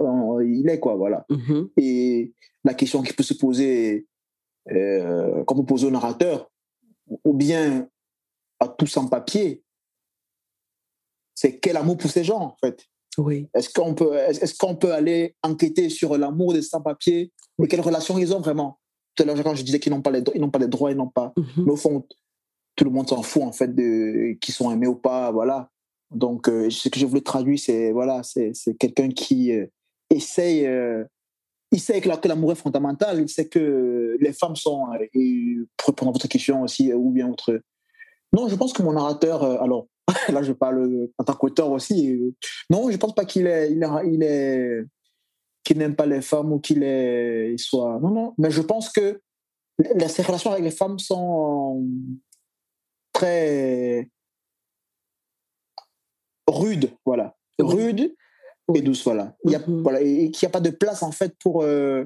il est, quoi, voilà. Mm-hmm. Et la question qui peut se poser, comme on pose au narrateur, ou bien à tous sans papier, c'est quel amour pour ces gens, en fait? Oui. Est-ce qu'on peut, est-ce qu'on peut aller enquêter sur l'amour des sans-papiers? Et quelles relations ils ont vraiment? Tout à l'heure, quand je disais qu'ils n'ont pas les, ils n'ont pas les droits, ils n'ont pas. Mais au fond, tout le monde s'en fout en fait de qui sont aimés ou pas, voilà. Donc euh, ce que je voulais traduire, c'est voilà, c'est quelqu'un qui euh, essaye, euh, il sait que l'amour est fondamental, il sait que les femmes sont, et pour répondre à votre question aussi, ou bien autre. Non, je pense que mon narrateur, alors là je parle en tant qu'auteur aussi, non, je pense pas qu'il est, il est, il est qu'il n'aime pas les femmes ou qu'il est, il soit, non, non, mais je pense que ses relations avec les femmes sont très rude, voilà. Rude et douce, voilà. Il y a, mm-hmm. voilà et qu'il n'y a pas de place, en fait, pour. Euh,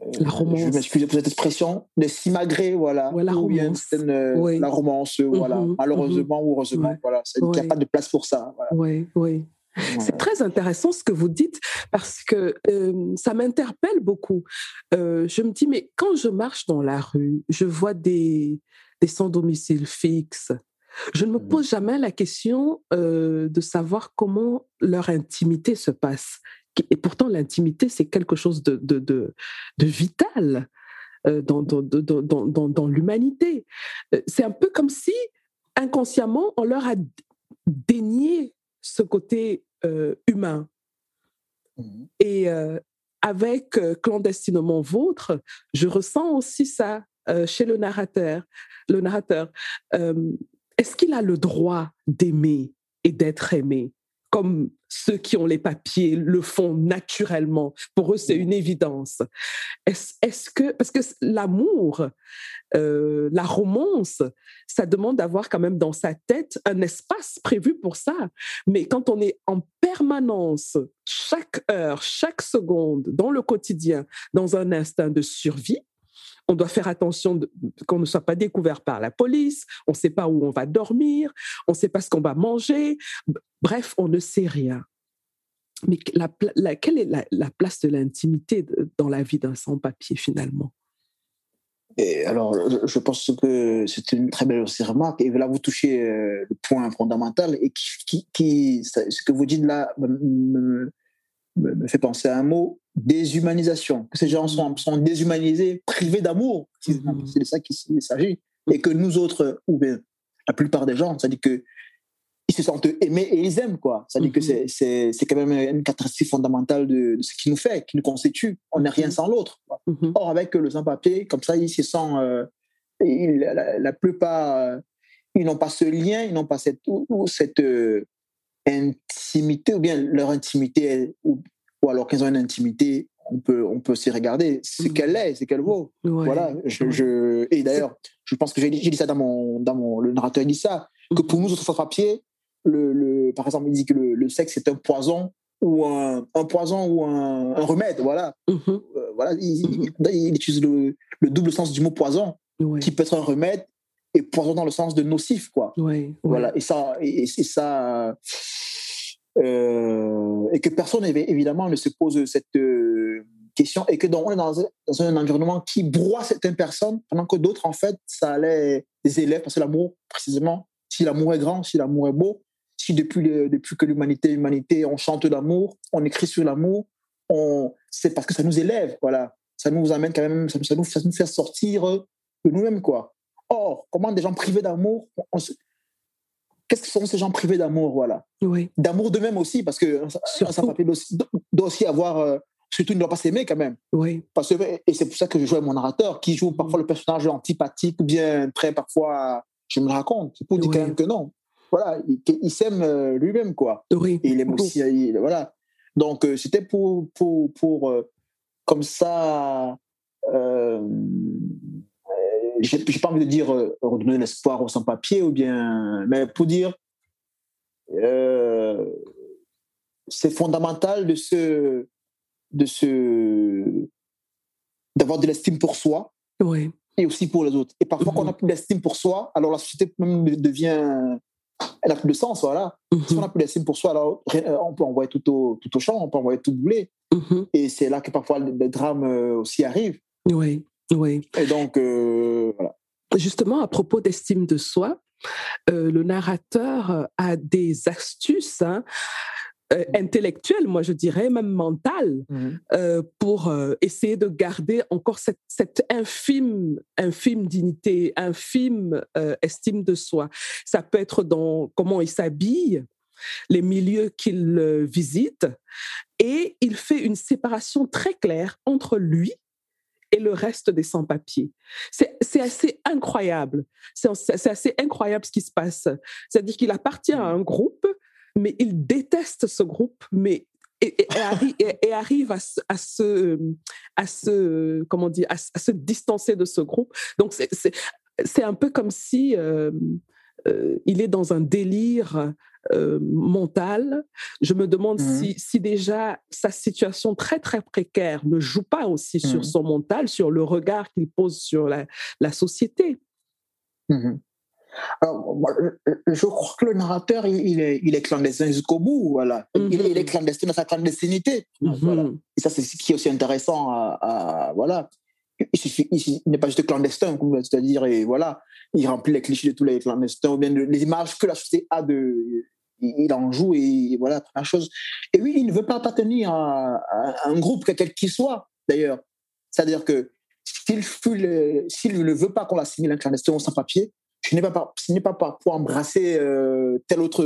la romance. Je m'excuse pour cette expression, de simagrées, voilà. la romance. Euh, la romance, voilà. Mm-hmm. Malheureusement ou heureusement, voilà. Il n'y a pas de place pour ça. Oui, oui. C'est très intéressant ce que vous dites parce que euh, ça m'interpelle beaucoup. je me dis, mais quand je marche dans la rue, je vois des, des sans domicile fixe. Je ne me mmh. pose jamais la question euh, de savoir comment leur intimité se passe. Et pourtant, l'intimité, c'est quelque chose de, de, de, vital euh, dans, dans, dans, dans l'humanité. Euh, c'est un peu comme si, inconsciemment, on leur a dénié ce côté humain. Mmh. Et avec Clandestinement Vôtre, je ressens aussi ça. Euh, chez le narrateur. Le narrateur, euh, est-ce qu'il a le droit d'aimer et d'être aimé? Comme ceux qui ont les papiers le font naturellement. Pour eux, c'est une évidence. Est-ce que, parce que l'amour, euh, la romance, ça demande d'avoir quand même dans sa tête un espace prévu pour ça. Mais quand on est en permanence, chaque heure, chaque seconde, dans le quotidien, dans un instinct de survie, on doit faire attention qu'on ne soit pas découvert par la police, on ne sait pas où on va dormir, on ne sait pas ce qu'on va manger. Bref, on ne sait rien. Mais quelle est la, place de l'intimité dans la vie d'un sans-papier finalement? Alors, je pense que c'est une très belle remarque. Et là, vous touchez euh, le point fondamental et ce que vous dites là me, fait penser à un mot, déshumanisation. Que ces gens sont, sont déshumanisés, privés d'amour. C'est de mm-hmm. ça qu'il s'agit. Et que nous autres, ou bien la plupart des gens, ça dit que ils se sentent aimés et ils aiment, quoi. Ça dit que mm-hmm. c'est quand même une caractéristique fondamentale de, ce qui nous fait, qui nous constitue. On n'est rien mm-hmm. sans l'autre. Or, avec le sans-papier, comme ça, ils se sentent. Euh, la, plupart, euh, ils n'ont pas ce lien, ils n'ont pas cette, cette, euh, intimité ou bien leur intimité ou, ou alors qu'ils ont une intimité on peut on peut s'y regarder. C'est qu'elle est c'est qu'elle vaut. Voilà je, je, et d'ailleurs je pense que j'ai dit ça dans mon dans mon le narrateur dit ça que pour nous autres papier le, le par exemple il dit que le, le sexe est un poison ou un, un poison ou un, un remède voilà. Mhm. euh, voilà il, il, utilise le, le, double sens du mot poison qui peut être un remède et poison dans le sens de nocif, quoi. Voilà. Et ça, et, ça, euh, et que personne évidemment ne se pose cette euh, question et que donc on est dans, un environnement qui broie certaines personnes pendant que d'autres en fait ça allait des élèves parce que l'amour précisément si l'amour est grand si l'amour est beau si depuis que l'humanité humanité on chante l'amour on écrit sur l'amour c'est parce que ça nous élève, voilà. Ça nous amène quand même, ça, nous, ça nous fait sortir de nous-mêmes, quoi. Or, comment des gens privés d'amour, qu'est-ce que sont ces gens privés d'amour, voilà? Oui. D'amour d'eux-mêmes aussi, parce que sans-papier doit, doit, aussi avoir, euh, surtout il ne doit pas s'aimer quand même. Oui. Parce que, et c'est pour ça que je joue avec mon narrateur, qui joue parfois le personnage antipathique ou bien très parfois, je me le raconte, pour dire quand même que non. Voilà, il, s'aime euh, lui-même, quoi. Oui. Et il aime aussi, voilà. Donc, euh, c'était pour, pour, pour comme ça, j'ai pas envie de dire euh, redonner l'espoir aux sans-papiers, ou bien, mais pour dire, euh, c'est fondamental de se, de se, d'avoir de l'estime pour soi. Oui. Et aussi pour les autres. Et parfois, quand on n'a plus d'estime pour soi, alors la société même devient. Elle n'a plus de sens, voilà. Si on n'a plus d'estime pour soi, alors on peut envoyer tout au, tout au champ, on peut envoyer tout bouler. Et c'est là que parfois les drames aussi arrivent. Oui. Oui. Et donc, euh, voilà. Justement, à propos d'estime de soi, euh, le narrateur a des astuces hein, euh, mmh. intellectuelles, moi je dirais, même mentales, mmh. pour essayer de garder encore cette, cette infime, infime dignité, infime estime de soi. Ça peut être dans comment il s'habille, les milieux qu'il visite, et il fait une séparation très claire entre lui et le reste des sans-papiers. C'est assez incroyable. C'est assez incroyable ce qui se passe. C'est-à-dire qu'il appartient à un groupe, mais il déteste ce groupe, mais et, arrive à, à, se, à se, comment dire, à, se distancer de ce groupe. Donc c'est un peu comme si euh, euh, il est dans un délire euh, mental. Je me demande mmh si, déjà sa situation très très précaire ne joue pas aussi sur mmh son mental, sur le regard qu'il pose sur la, la société. Mmh Alors, je, crois que le narrateur, il, est, il est, clandestin jusqu'au bout, voilà. il, est, clandestin dans sa clandestinité. Et ça, c'est ce qui est aussi intéressant à, voilà. Il, n'est pas juste clandestin, c'est-à-dire, et voilà, il remplit les clichés de tous les clandestins, ou bien les images que la société a de, il en joue et voilà, première chose. Et oui, il ne veut pas appartenir à, un groupe, quel qu'il soit, d'ailleurs. C'est-à-dire que s'il ne veut pas qu'on l'assimile un clandestin sans papier, ce n'est pas, pas pour embrasser euh, tel autre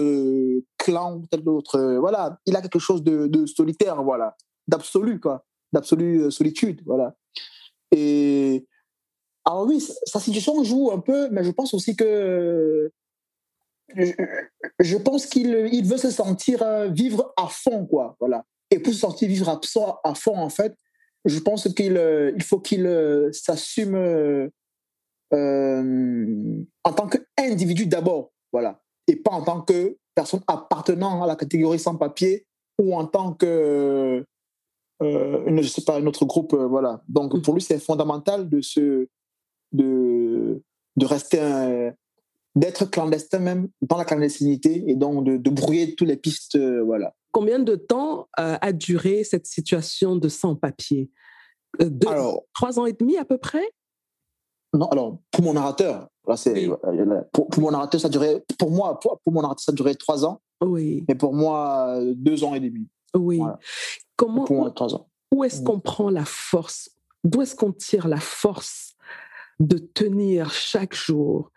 clan, tel autre. voilà, il a quelque chose de, solitaire, voilà, d'absolu, quoi, d'absolue euh, solitude, voilà. Et alors oui, sa situation joue un peu, mais je pense aussi que je, pense qu'il il veut se sentir euh, vivre à fond, quoi. Voilà. Et pour se sentir vivre à, fond, en fait, je pense qu'il euh, faut qu'il euh, s'assume en tant qu'individu d'abord, voilà, et pas en tant que personne appartenant à la catégorie sans papier ou en tant que je sais pas un autre groupe, voilà. Donc pour lui, c'est fondamental de se de de rester un, d'être clandestin même dans la clandestinité et donc de, brouiller toutes les pistes. Euh, voilà. Combien de temps euh, a duré cette situation de sans-papier euh, Trois ans et demi à peu près? Non, alors pour mon narrateur, là, c'est, pour, mon narrateur, ça durait, pour moi, pour, mon narrateur, ça durait trois ans. Oui. Mais pour moi, deux ans et demi. Oui. Comment. Où est-ce qu'on prend la force? D'où est-ce qu'on tire la force de tenir chaque jour,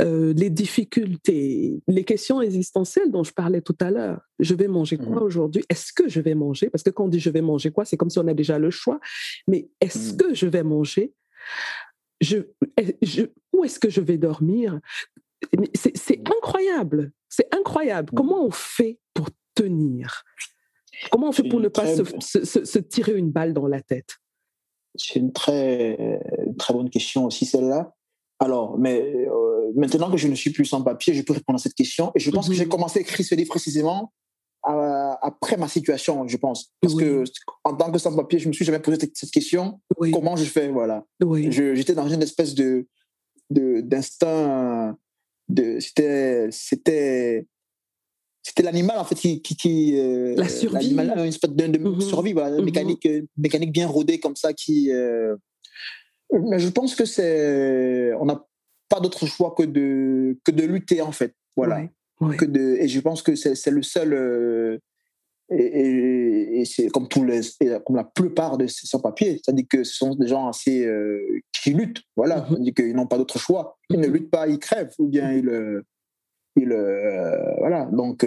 euh, les difficultés, les questions existentielles dont je parlais tout à l'heure? Je vais manger quoi mmh. aujourd'hui? Est-ce que je vais manger? Parce que quand on dit je vais manger quoi, c'est comme si on a déjà le choix. Mais est-ce mmh. que je vais manger? Je, Où est-ce que je vais dormir? C'est incroyable. C'est incroyable. Mmh. Comment on fait pour tenir? Comment on fait pour ne pas se tirer une balle dans la tête? C'est une très, très bonne question aussi, celle-là. Alors, mais euh, maintenant que je ne suis plus sans papier, je peux répondre à cette question. Et je pense que j'ai mhm. commencé à écrire ce livre précisément après ma situation, je pense. Parce que en tant que sans papier, je me suis jamais posé cette question. Comment je fais, voilà. J'étais dans une espèce de d'instinct. De, c'était c'était c'était l'animal en fait qui, qui, euh, la survie une espèce de, mhm. survie voilà, mhm. mécanique euh, mécanique bien rodée comme ça qui euh, mais je pense que c'est on n'a pas d'autre choix que de que de lutter en fait voilà que de et je pense que c'est le seul et, c'est comme tous les, comme la plupart de ces sans-papiers, c'est-à-dire que ce sont des gens assez qui luttent, voilà, mm-hmm. c'est-à-dire qu'ils n'ont pas d'autre choix. Ils ne mm-hmm. luttent pas, ils crèvent, ou bien ils, ils voilà. Donc,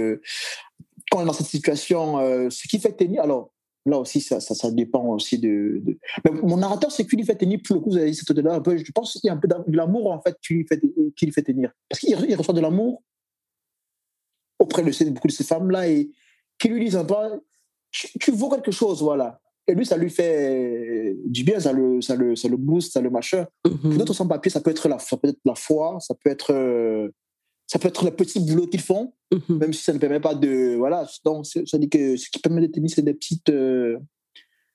quand on est dans cette situation, ce qui fait tenir, alors là aussi, ça, ça, dépend aussi de. mon narrateur, c'est qu'il lui fait tenir, pour le coup, vous avez dit là un peu, je pense qu'il y a un peu de l'amour, en fait, qui lui fait, qui lui fait tenir. Parce qu'il reçoit de l'amour auprès de beaucoup de ces femmes-là et qui lui disent un peu, tu, vaux quelque chose, voilà. Et lui, ça lui fait du bien, ça le, ça le, ça le booste, ça le machin. Mm D'autres sans-papier, ça peut être la, ça peut être la foi, ça peut être euh, ça peut être le petit boulot qu'ils font, mhm. même si ça ne permet pas de. Voilà, donc ça dit que ce qui permet de tenir, c'est des petites, euh,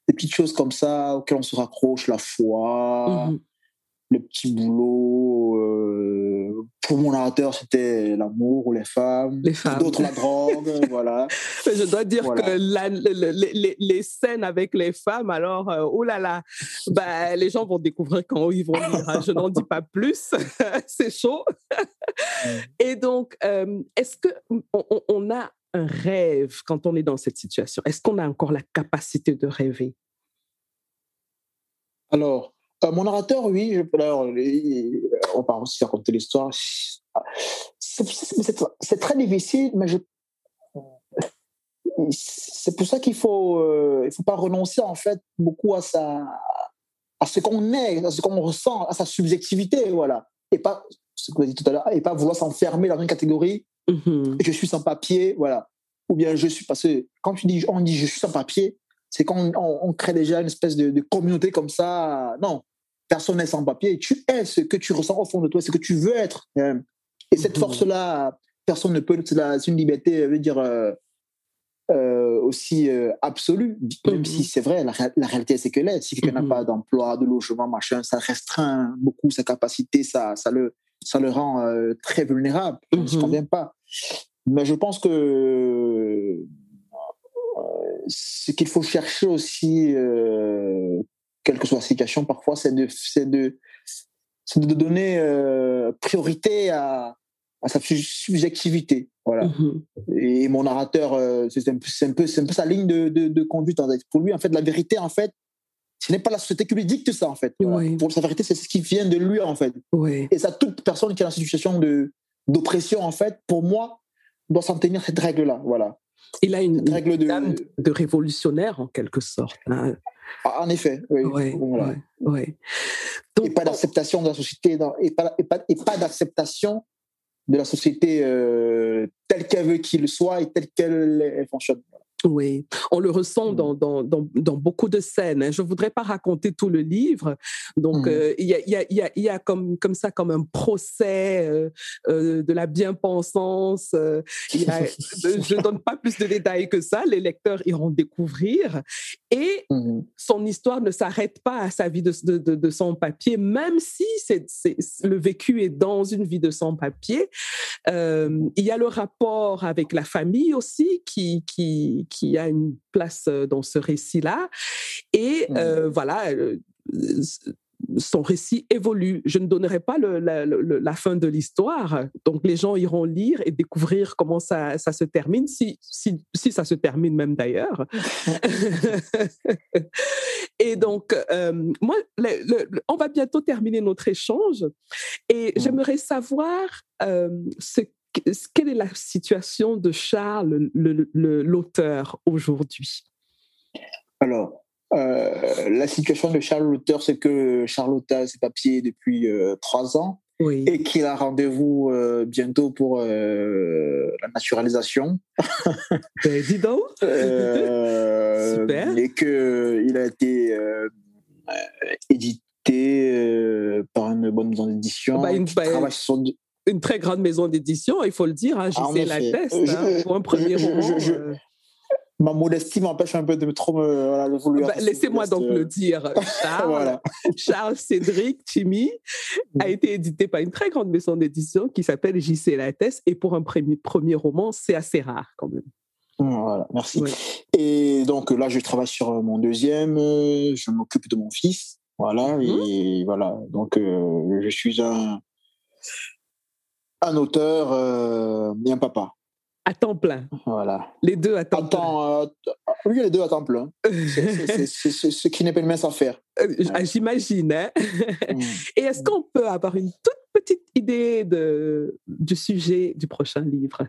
des petites choses comme ça auxquelles on se raccroche, la foi, mhm le petit boulot. Euh, pour mon narrateur, c'était l'amour ou les femmes. Les femmes. D'autres, la drogue, voilà. Je dois dire que les, scènes avec les femmes, alors, euh, oh là là, bah, les gens vont découvrir quand ils vont lire. Hein. Je n'en dis pas plus. C'est chaud. Et donc, euh, est-ce qu'on on a un rêve quand on est dans cette situation? Est-ce qu'on a encore la capacité de rêver? Alors, euh, mon narrateur, oui, je, alors, on va aussi raconter l'histoire. C'est très difficile, mais je, c'est pour ça qu'il faut, euh, il faut pas renoncer en fait beaucoup à sa, à ce qu'on est, à ce qu'on ressent, à sa subjectivité, voilà, et pas ce que vous avez dit tout à l'heure, et pas vouloir s'enfermer dans une catégorie. Mm-hmm. Je suis sans papier, voilà, ou bien je suis parce que quand tu dis, on dit je suis sans papier, c'est quand on, crée déjà une espèce de, de communauté comme ça. Non, personne n'est sans papier. Tu es ce que tu ressens au fond de toi, ce que tu veux être. Euh, et cette mhm. force-là, personne ne peut. C'est une liberté, veut dire, euh, euh, aussi absolue. Même mhm. si c'est vrai, la, réalité, c'est que là, si quelqu'un n'a mhm. pas d'emploi, de logement, machin, ça restreint beaucoup sa capacité, ça, ça, le, ça le rend très vulnérable. Je ne convient pas. Mais je pense que ce qu'il faut chercher aussi quelle que soit la situation, parfois, c'est de, de, de donner euh, priorité à, à, sa subjectivité. Voilà. Mm-hmm. Et mon narrateur, euh, c'est un, un, peu, un peu sa ligne de, de, conduite. Pour lui, en fait, la vérité, en fait, ce n'est pas la société qui lui dicte ça, en fait. Pour sa vérité, c'est ce qui vient de lui, en fait. Et ça, toute personne qui est dans une situation d'oppression, en fait, pour moi, doit s'en tenir cette règle-là. Voilà. Il a une, règle de... de révolutionnaire, en quelque sorte. Hein. Ah, en effet, oui. et pas d'acceptation de la société, et pas, et pas, et pas d'acceptation de la société euh, telle qu'elle veut qu'il soit et telle qu'elle fonctionne. Oui, on le ressent mmh. dans, dans, beaucoup de scènes. Hein. Je ne voudrais pas raconter tout le livre. Donc, mmh. euh, il y, a, comme, comme ça comme un procès euh, euh, de la bien-pensance. je ne donne pas plus de détails que ça. Les lecteurs iront découvrir. Et mmh. son histoire ne s'arrête pas à sa vie de, de, son papier, même si c'est, le vécu est dans une vie de son papier. il y a le rapport avec la famille aussi qui, qui qui a une place dans ce récit-là. Et mmh. voilà, son récit évolue. Je ne donnerai pas le, la, fin de l'histoire. Donc, les gens iront lire et découvrir comment ça, ça se termine, si, si, si, ça se termine même d'ailleurs. et donc, moi, on va bientôt terminer notre échange et mmh. j'aimerais savoir ce quelle est la situation de Charles, l'auteur, aujourd'hui? Alors, euh, la situation de Charles l'auteur, c'est que Charles a ses papiers depuis euh, trois ans et qu'il a rendez-vous euh, bientôt pour la naturalisation. Ben, dis donc Super Et qu'il a été édité par une bonne maison d'édition. Bah, une, bah, une très grande maison d'édition, il faut le dire. Hein, JC Latteste, hein, pour un premier roman. Euh. ma modestie m'empêche un peu de trop me voilà, vouloir. Bah, laissez-moi donc le dire. Charles, Charles Cédric Timmy a été édité par une très grande maison d'édition qui s'appelle JC Latteste. Et pour un premier, premier roman, c'est assez rare quand même. Voilà, merci. Et donc là, je travaille sur mon deuxième. Je m'occupe de mon fils. Voilà. Mm-hmm. Et voilà. Donc, euh, je suis un un auteur euh, et un papa. À temps plein. Voilà. Les deux à temps plein. Euh, oui, les deux à temps plein. C'est ce qui n'est pas une mince affaire. J'imagine. Hein? Mm. Et est-ce qu'on peut avoir une toute petite idée de, du sujet du prochain livre?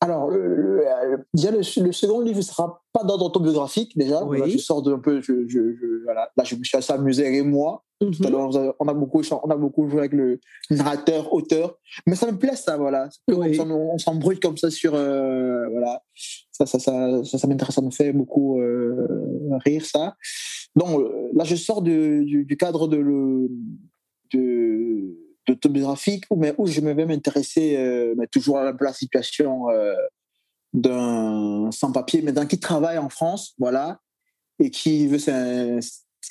Alors, le, déjà, le, second livre ne sera pas d'ordre autobiographique, déjà. je sors de un peu. Je, je, voilà. Là, je me suis assez amusé et moi. Tout à mhm. l'heure, on a, beaucoup, on a beaucoup joué avec le narrateur, auteur. Mais ça me plaît, ça, voilà. On, s'embrouille comme ça sur. Euh, voilà. Ça, ça, ça, ça, m'intéresse, ça me fait beaucoup euh, rire, ça. Donc, euh, là, je sors du, du, cadre de. Le, de où, mais où je me vais m'intéresser euh, mais toujours à la situation euh, d'un sans-papier, mais d'un qui travaille en France, voilà, et qui veut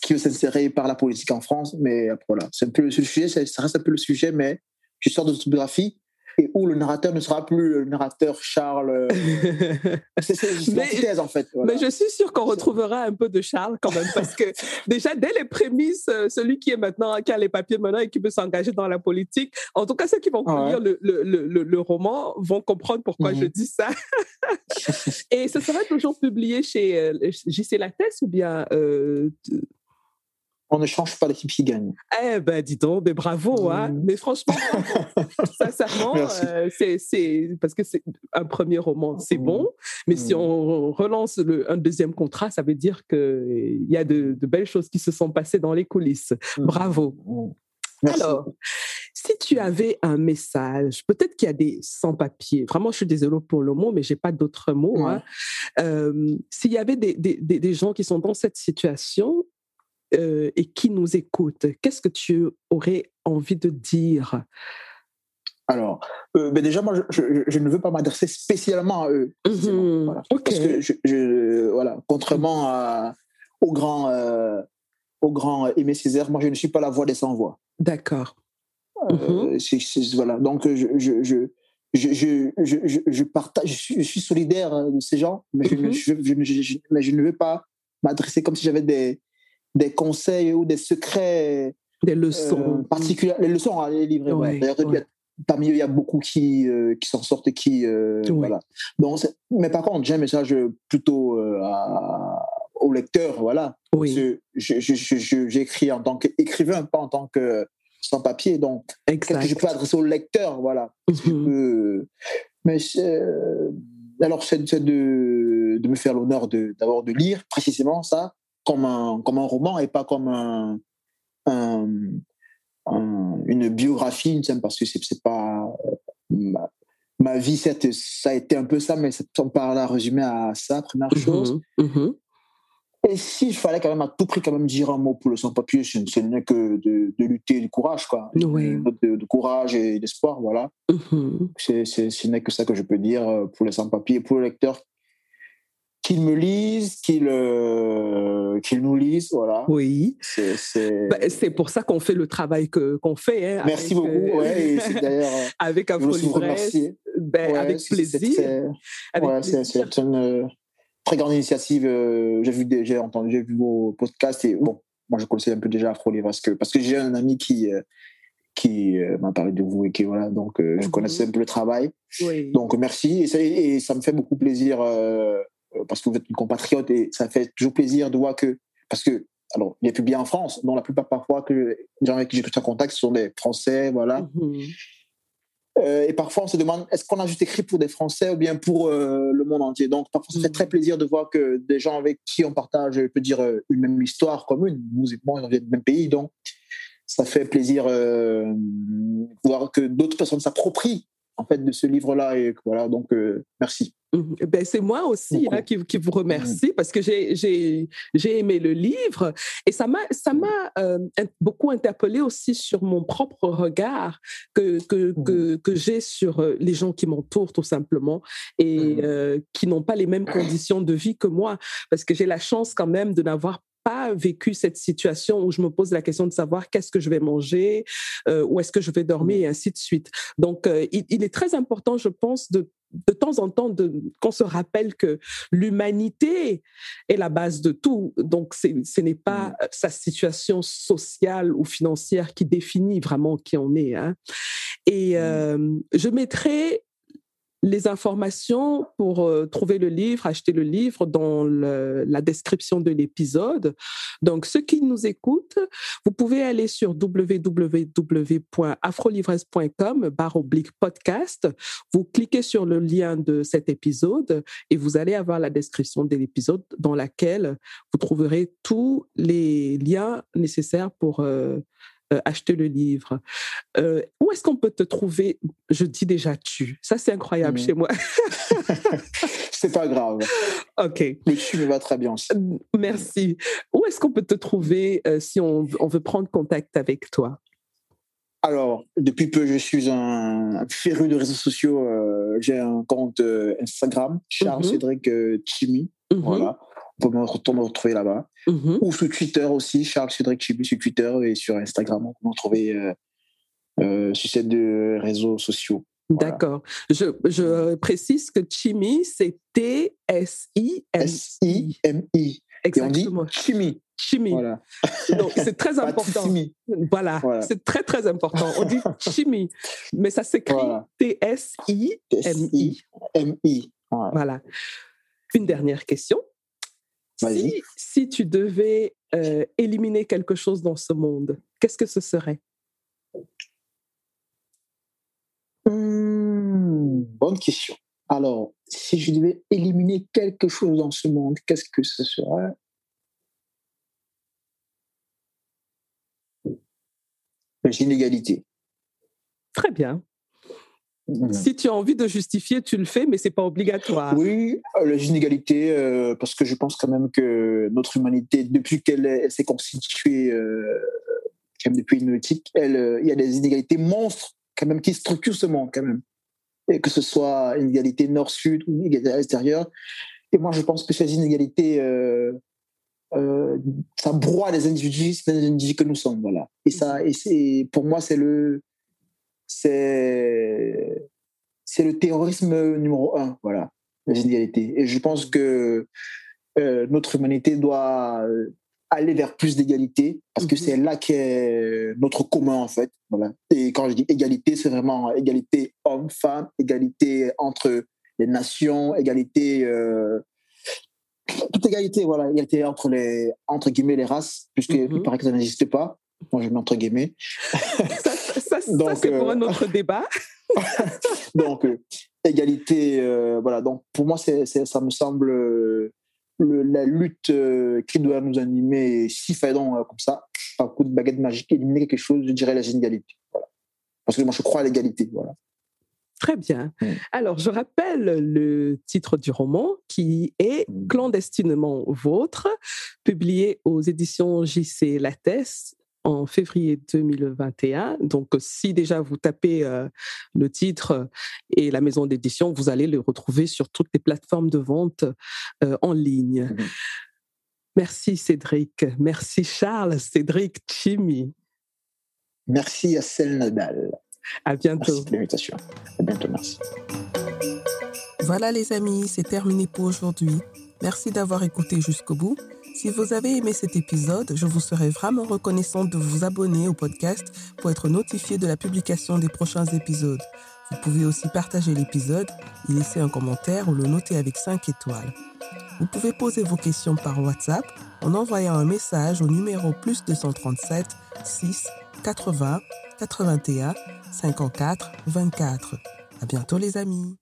qui veut s'insérer par la politique en France. Mais voilà, c'est un peu le sujet, ça reste un peu le sujet, mais je sors de l'autobiographie et où le narrateur ne sera plus le narrateur Charles. Euh, c'est une en fait. Mais je suis sûre qu'on retrouvera un peu de Charles quand même, parce que déjà, dès les prémices, euh, celui qui est maintenant, qui a les papiers maintenant et qui veut s'engager dans la politique, en tout cas, ceux qui vont lire le, le, le, roman vont comprendre pourquoi je mhm. dis ça. et ce sera toujours publié chez euh, JC Lattès ou bien on ne change pas l'équipe qui gagne. Eh ben, dis donc, mais bravo, hein. Mmh. Mais franchement, sincèrement, euh, c'est parce que c'est un premier roman, c'est mmh. bon. Mais si mmh. on relance le, un deuxième contrat, ça veut dire qu'il y a de, belles choses qui se sont passées dans les coulisses. Bravo. Alors, si tu avais un message, peut-être qu'il y a des sans-papiers, vraiment, je suis désolée pour le mot, mais j'ai pas d'autres mots. Hein. Euh, s'il y avait des, des, gens qui sont dans cette situation euh, et qui nous écoute, qu'est-ce que tu aurais envie de dire alors, euh, ben déjà, moi, je, ne veux pas m'adresser spécialement à eux. Mmh Parce que, je, voilà, contrairement à, au grand, euh, au grand Aimé Césaire, moi, je ne suis pas la voix des sans-voix. D'accord. Mmh voilà, donc je, je, je, je, je, partage, je suis, solidaire de ces gens, mais, mmh je, mais je ne veux pas m'adresser comme si j'avais des, des conseils ou des secrets. Des leçons. Euh, particulières. Les leçons à les livrer. parmi eux, il y a beaucoup qui, euh, qui s'en sortent et qui. Euh, voilà. Bon, mais par contre, j'ai un message plutôt au lecteur. Voilà. Oui. J'écris en tant qu'écrivain, pas en tant que sans papier. Donc, qu'est-ce que je peux adresser au lecteur Voilà. Mhm. mais alors, c'est de, de me faire l'honneur d'abord de, de lire précisément ça comme un, comme un roman et pas comme un, une biographie, parce que c'est pas euh, ma, vie, ça a été un peu ça, mais on parle à résumer à ça, première mm-hmm. chose. Mm-hmm. Et si je fallait quand même à tout prix quand même dire un mot pour le sans-papier, ce n'est que de, de, lutter du courage, quoi. De, courage et d'espoir, voilà. C'est, ce n'est que ça que je peux dire euh, pour le sans-papier, pour le lecteur qu'ils me lisent, qu'ils euh, nous lisent, voilà. Oui. C'est bah, pour ça qu'on fait le travail qu'on fait. Hein, Merci beaucoup. Euh, ouais, d'ailleurs. avec Afro ben, avec plaisir. C'est une euh, très grande initiative. j'ai vu, j'ai entendu, j'ai vu vos podcasts et bon, moi je connaissais un peu déjà Afro parce que parce que j'ai un ami qui qui m'a parlé de vous et qui voilà donc je mhm. connaissais un peu le travail. Oui. Donc merci et ça, et ça, me fait beaucoup plaisir euh, parce que vous êtes une compatriote et ça fait toujours plaisir de voir que, parce que, alors, il est publié en France, dont la plupart parfois que les gens avec qui j'ai tout en contact sont des Français, voilà. Mhm. Euh, et parfois, on se demande, est-ce qu'on a juste écrit pour des Français ou bien pour euh, le monde entier? Donc, parfois, ça fait très mhm. plaisir de voir que des gens avec qui on partage, je peux dire, une même histoire commune, nous et moi, on vient du même pays, donc ça fait plaisir de voir que d'autres personnes s'approprient en fait de ce livre-là. Et voilà, donc merci. Mmh ben, c'est moi aussi hein, qui, qui, vous remercie mmh. parce que j'ai aimé le livre et ça m'a euh, beaucoup interpellé aussi sur mon propre regard que, que, mmh que, que j'ai sur euh, les gens qui m'entourent tout simplement et euh, qui n'ont pas les mêmes conditions de vie que moi parce que j'ai la chance quand même de n'avoir pas vécu cette situation où je me pose la question de savoir qu'est-ce que je vais manger, euh, où est-ce que je vais dormir et ainsi de suite. Donc, euh, il, il, est très important, je pense, de de temps en temps qu'on se rappelle que l'humanité est la base de tout. Donc, ce n'est pas mmh. sa situation sociale ou financière qui définit vraiment qui on est. Hein. Et mmh. euh, je mettrai les informations pour euh, trouver le livre, acheter le livre dans la description de l'épisode. Donc, ceux qui nous écoutent, vous pouvez aller sur www.afrolivresse.com barre oblique podcast. Vous cliquez sur le lien de cet épisode et vous allez avoir la description de l'épisode dans laquelle vous trouverez tous les liens nécessaires pour euh, acheter le livre. Euh, où est-ce qu'on peut te trouver Je dis déjà tu. Ça, c'est incroyable mmh. chez moi. c'est pas grave. OK. Le tu me va très bien aussi. Merci. Où est-ce qu'on peut te trouver euh, si on, veut prendre contact avec toi? Alors, depuis peu, je suis un féru de réseaux sociaux. J'ai un compte Instagram, Charles mmh Cédric Chimi. Mmh voilà peut me retrouver là-bas. Mm-hmm. Ou sur Twitter aussi, Charles Cédric Chibu sur Twitter et sur Instagram. On peut me retrouver euh, euh, sur ces deux réseaux sociaux. D'accord. Je, je, précise que Chimi, c'est T-S-I-M-I. S-I-M-I. Exactement. Et on dit Chimi. Chimie. Voilà. Donc, c'est très important. Voilà, voilà. c'est très, très important. On dit chimie, mais ça s'écrit T-S-I-M-I. M-I. Voilà. Une dernière question. Si, si, tu devais euh, éliminer quelque chose dans ce monde, qu'est-ce que ce serait? Mmh, Bonne question. Alors, si je devais éliminer quelque chose dans ce monde, qu'est-ce que ce serait? Les inégalités. Très bien. Mmh. Si tu as envie de justifier, tu le fais, mais c'est pas obligatoire. Oui, euh, la inégalité, euh, parce que je pense quand même que notre humanité, depuis qu'elle s'est constituée, euh, depuis une éthique, il y a des inégalités monstres quand même qui structurent ce monde quand même. Et que ce soit une égalité nord-sud ou une égalité à l'extérieur. Et moi, je pense que ces inégalités, ça broie les individus, les individus que nous sommes, voilà. Et ça, et c'est, pour moi, c'est le, c'est c'est le terrorisme numéro un, voilà, les inégalités. Et je pense que euh, notre humanité doit aller vers plus d'égalité parce que mhm. c'est là qu'est notre commun en fait. Voilà. Et quand je dis égalité, c'est vraiment égalité homme-femme, égalité entre les nations, égalité euh, toute égalité, voilà, égalité entre les entre guillemets les races, puisque mm il paraît que ça n'existe pas. Moi, je mets entre guillemets. ça, c'est pour un euh, autre débat. donc, euh, égalité, euh, voilà. Donc, pour moi, c'est, ça me semble la lutte qui doit nous animer, si faisant comme ça, un coup de baguette magique, éliminer quelque chose, je dirais les inégalités. Voilà. Parce que moi, je crois à l'égalité. Voilà. Très bien. Mm. Alors, je rappelle le titre du roman qui est mm. Clandestinement vôtre, publié aux éditions JC Lattès en février 2021. Donc, si déjà vous tapez euh, le titre et la maison d'édition, vous allez le retrouver sur toutes les plateformes de vente euh, en ligne. Mmh merci Cédric. Merci Charles. Cédric Chimi. Merci à Celle Nadal. À bientôt. Merci de l'invitation. À bientôt. Merci. Voilà les amis, c'est terminé pour aujourd'hui. Merci d'avoir écouté jusqu'au bout. Si vous avez aimé cet épisode, je vous serais vraiment reconnaissante de vous abonner au podcast pour être notifié de la publication des prochains épisodes. Vous pouvez aussi partager l'épisode, y laisser un commentaire ou le noter avec 5 étoiles. Vous pouvez poser vos questions par WhatsApp en envoyant un message au numéro plus 237 6 80 81 54 24. À bientôt les amis.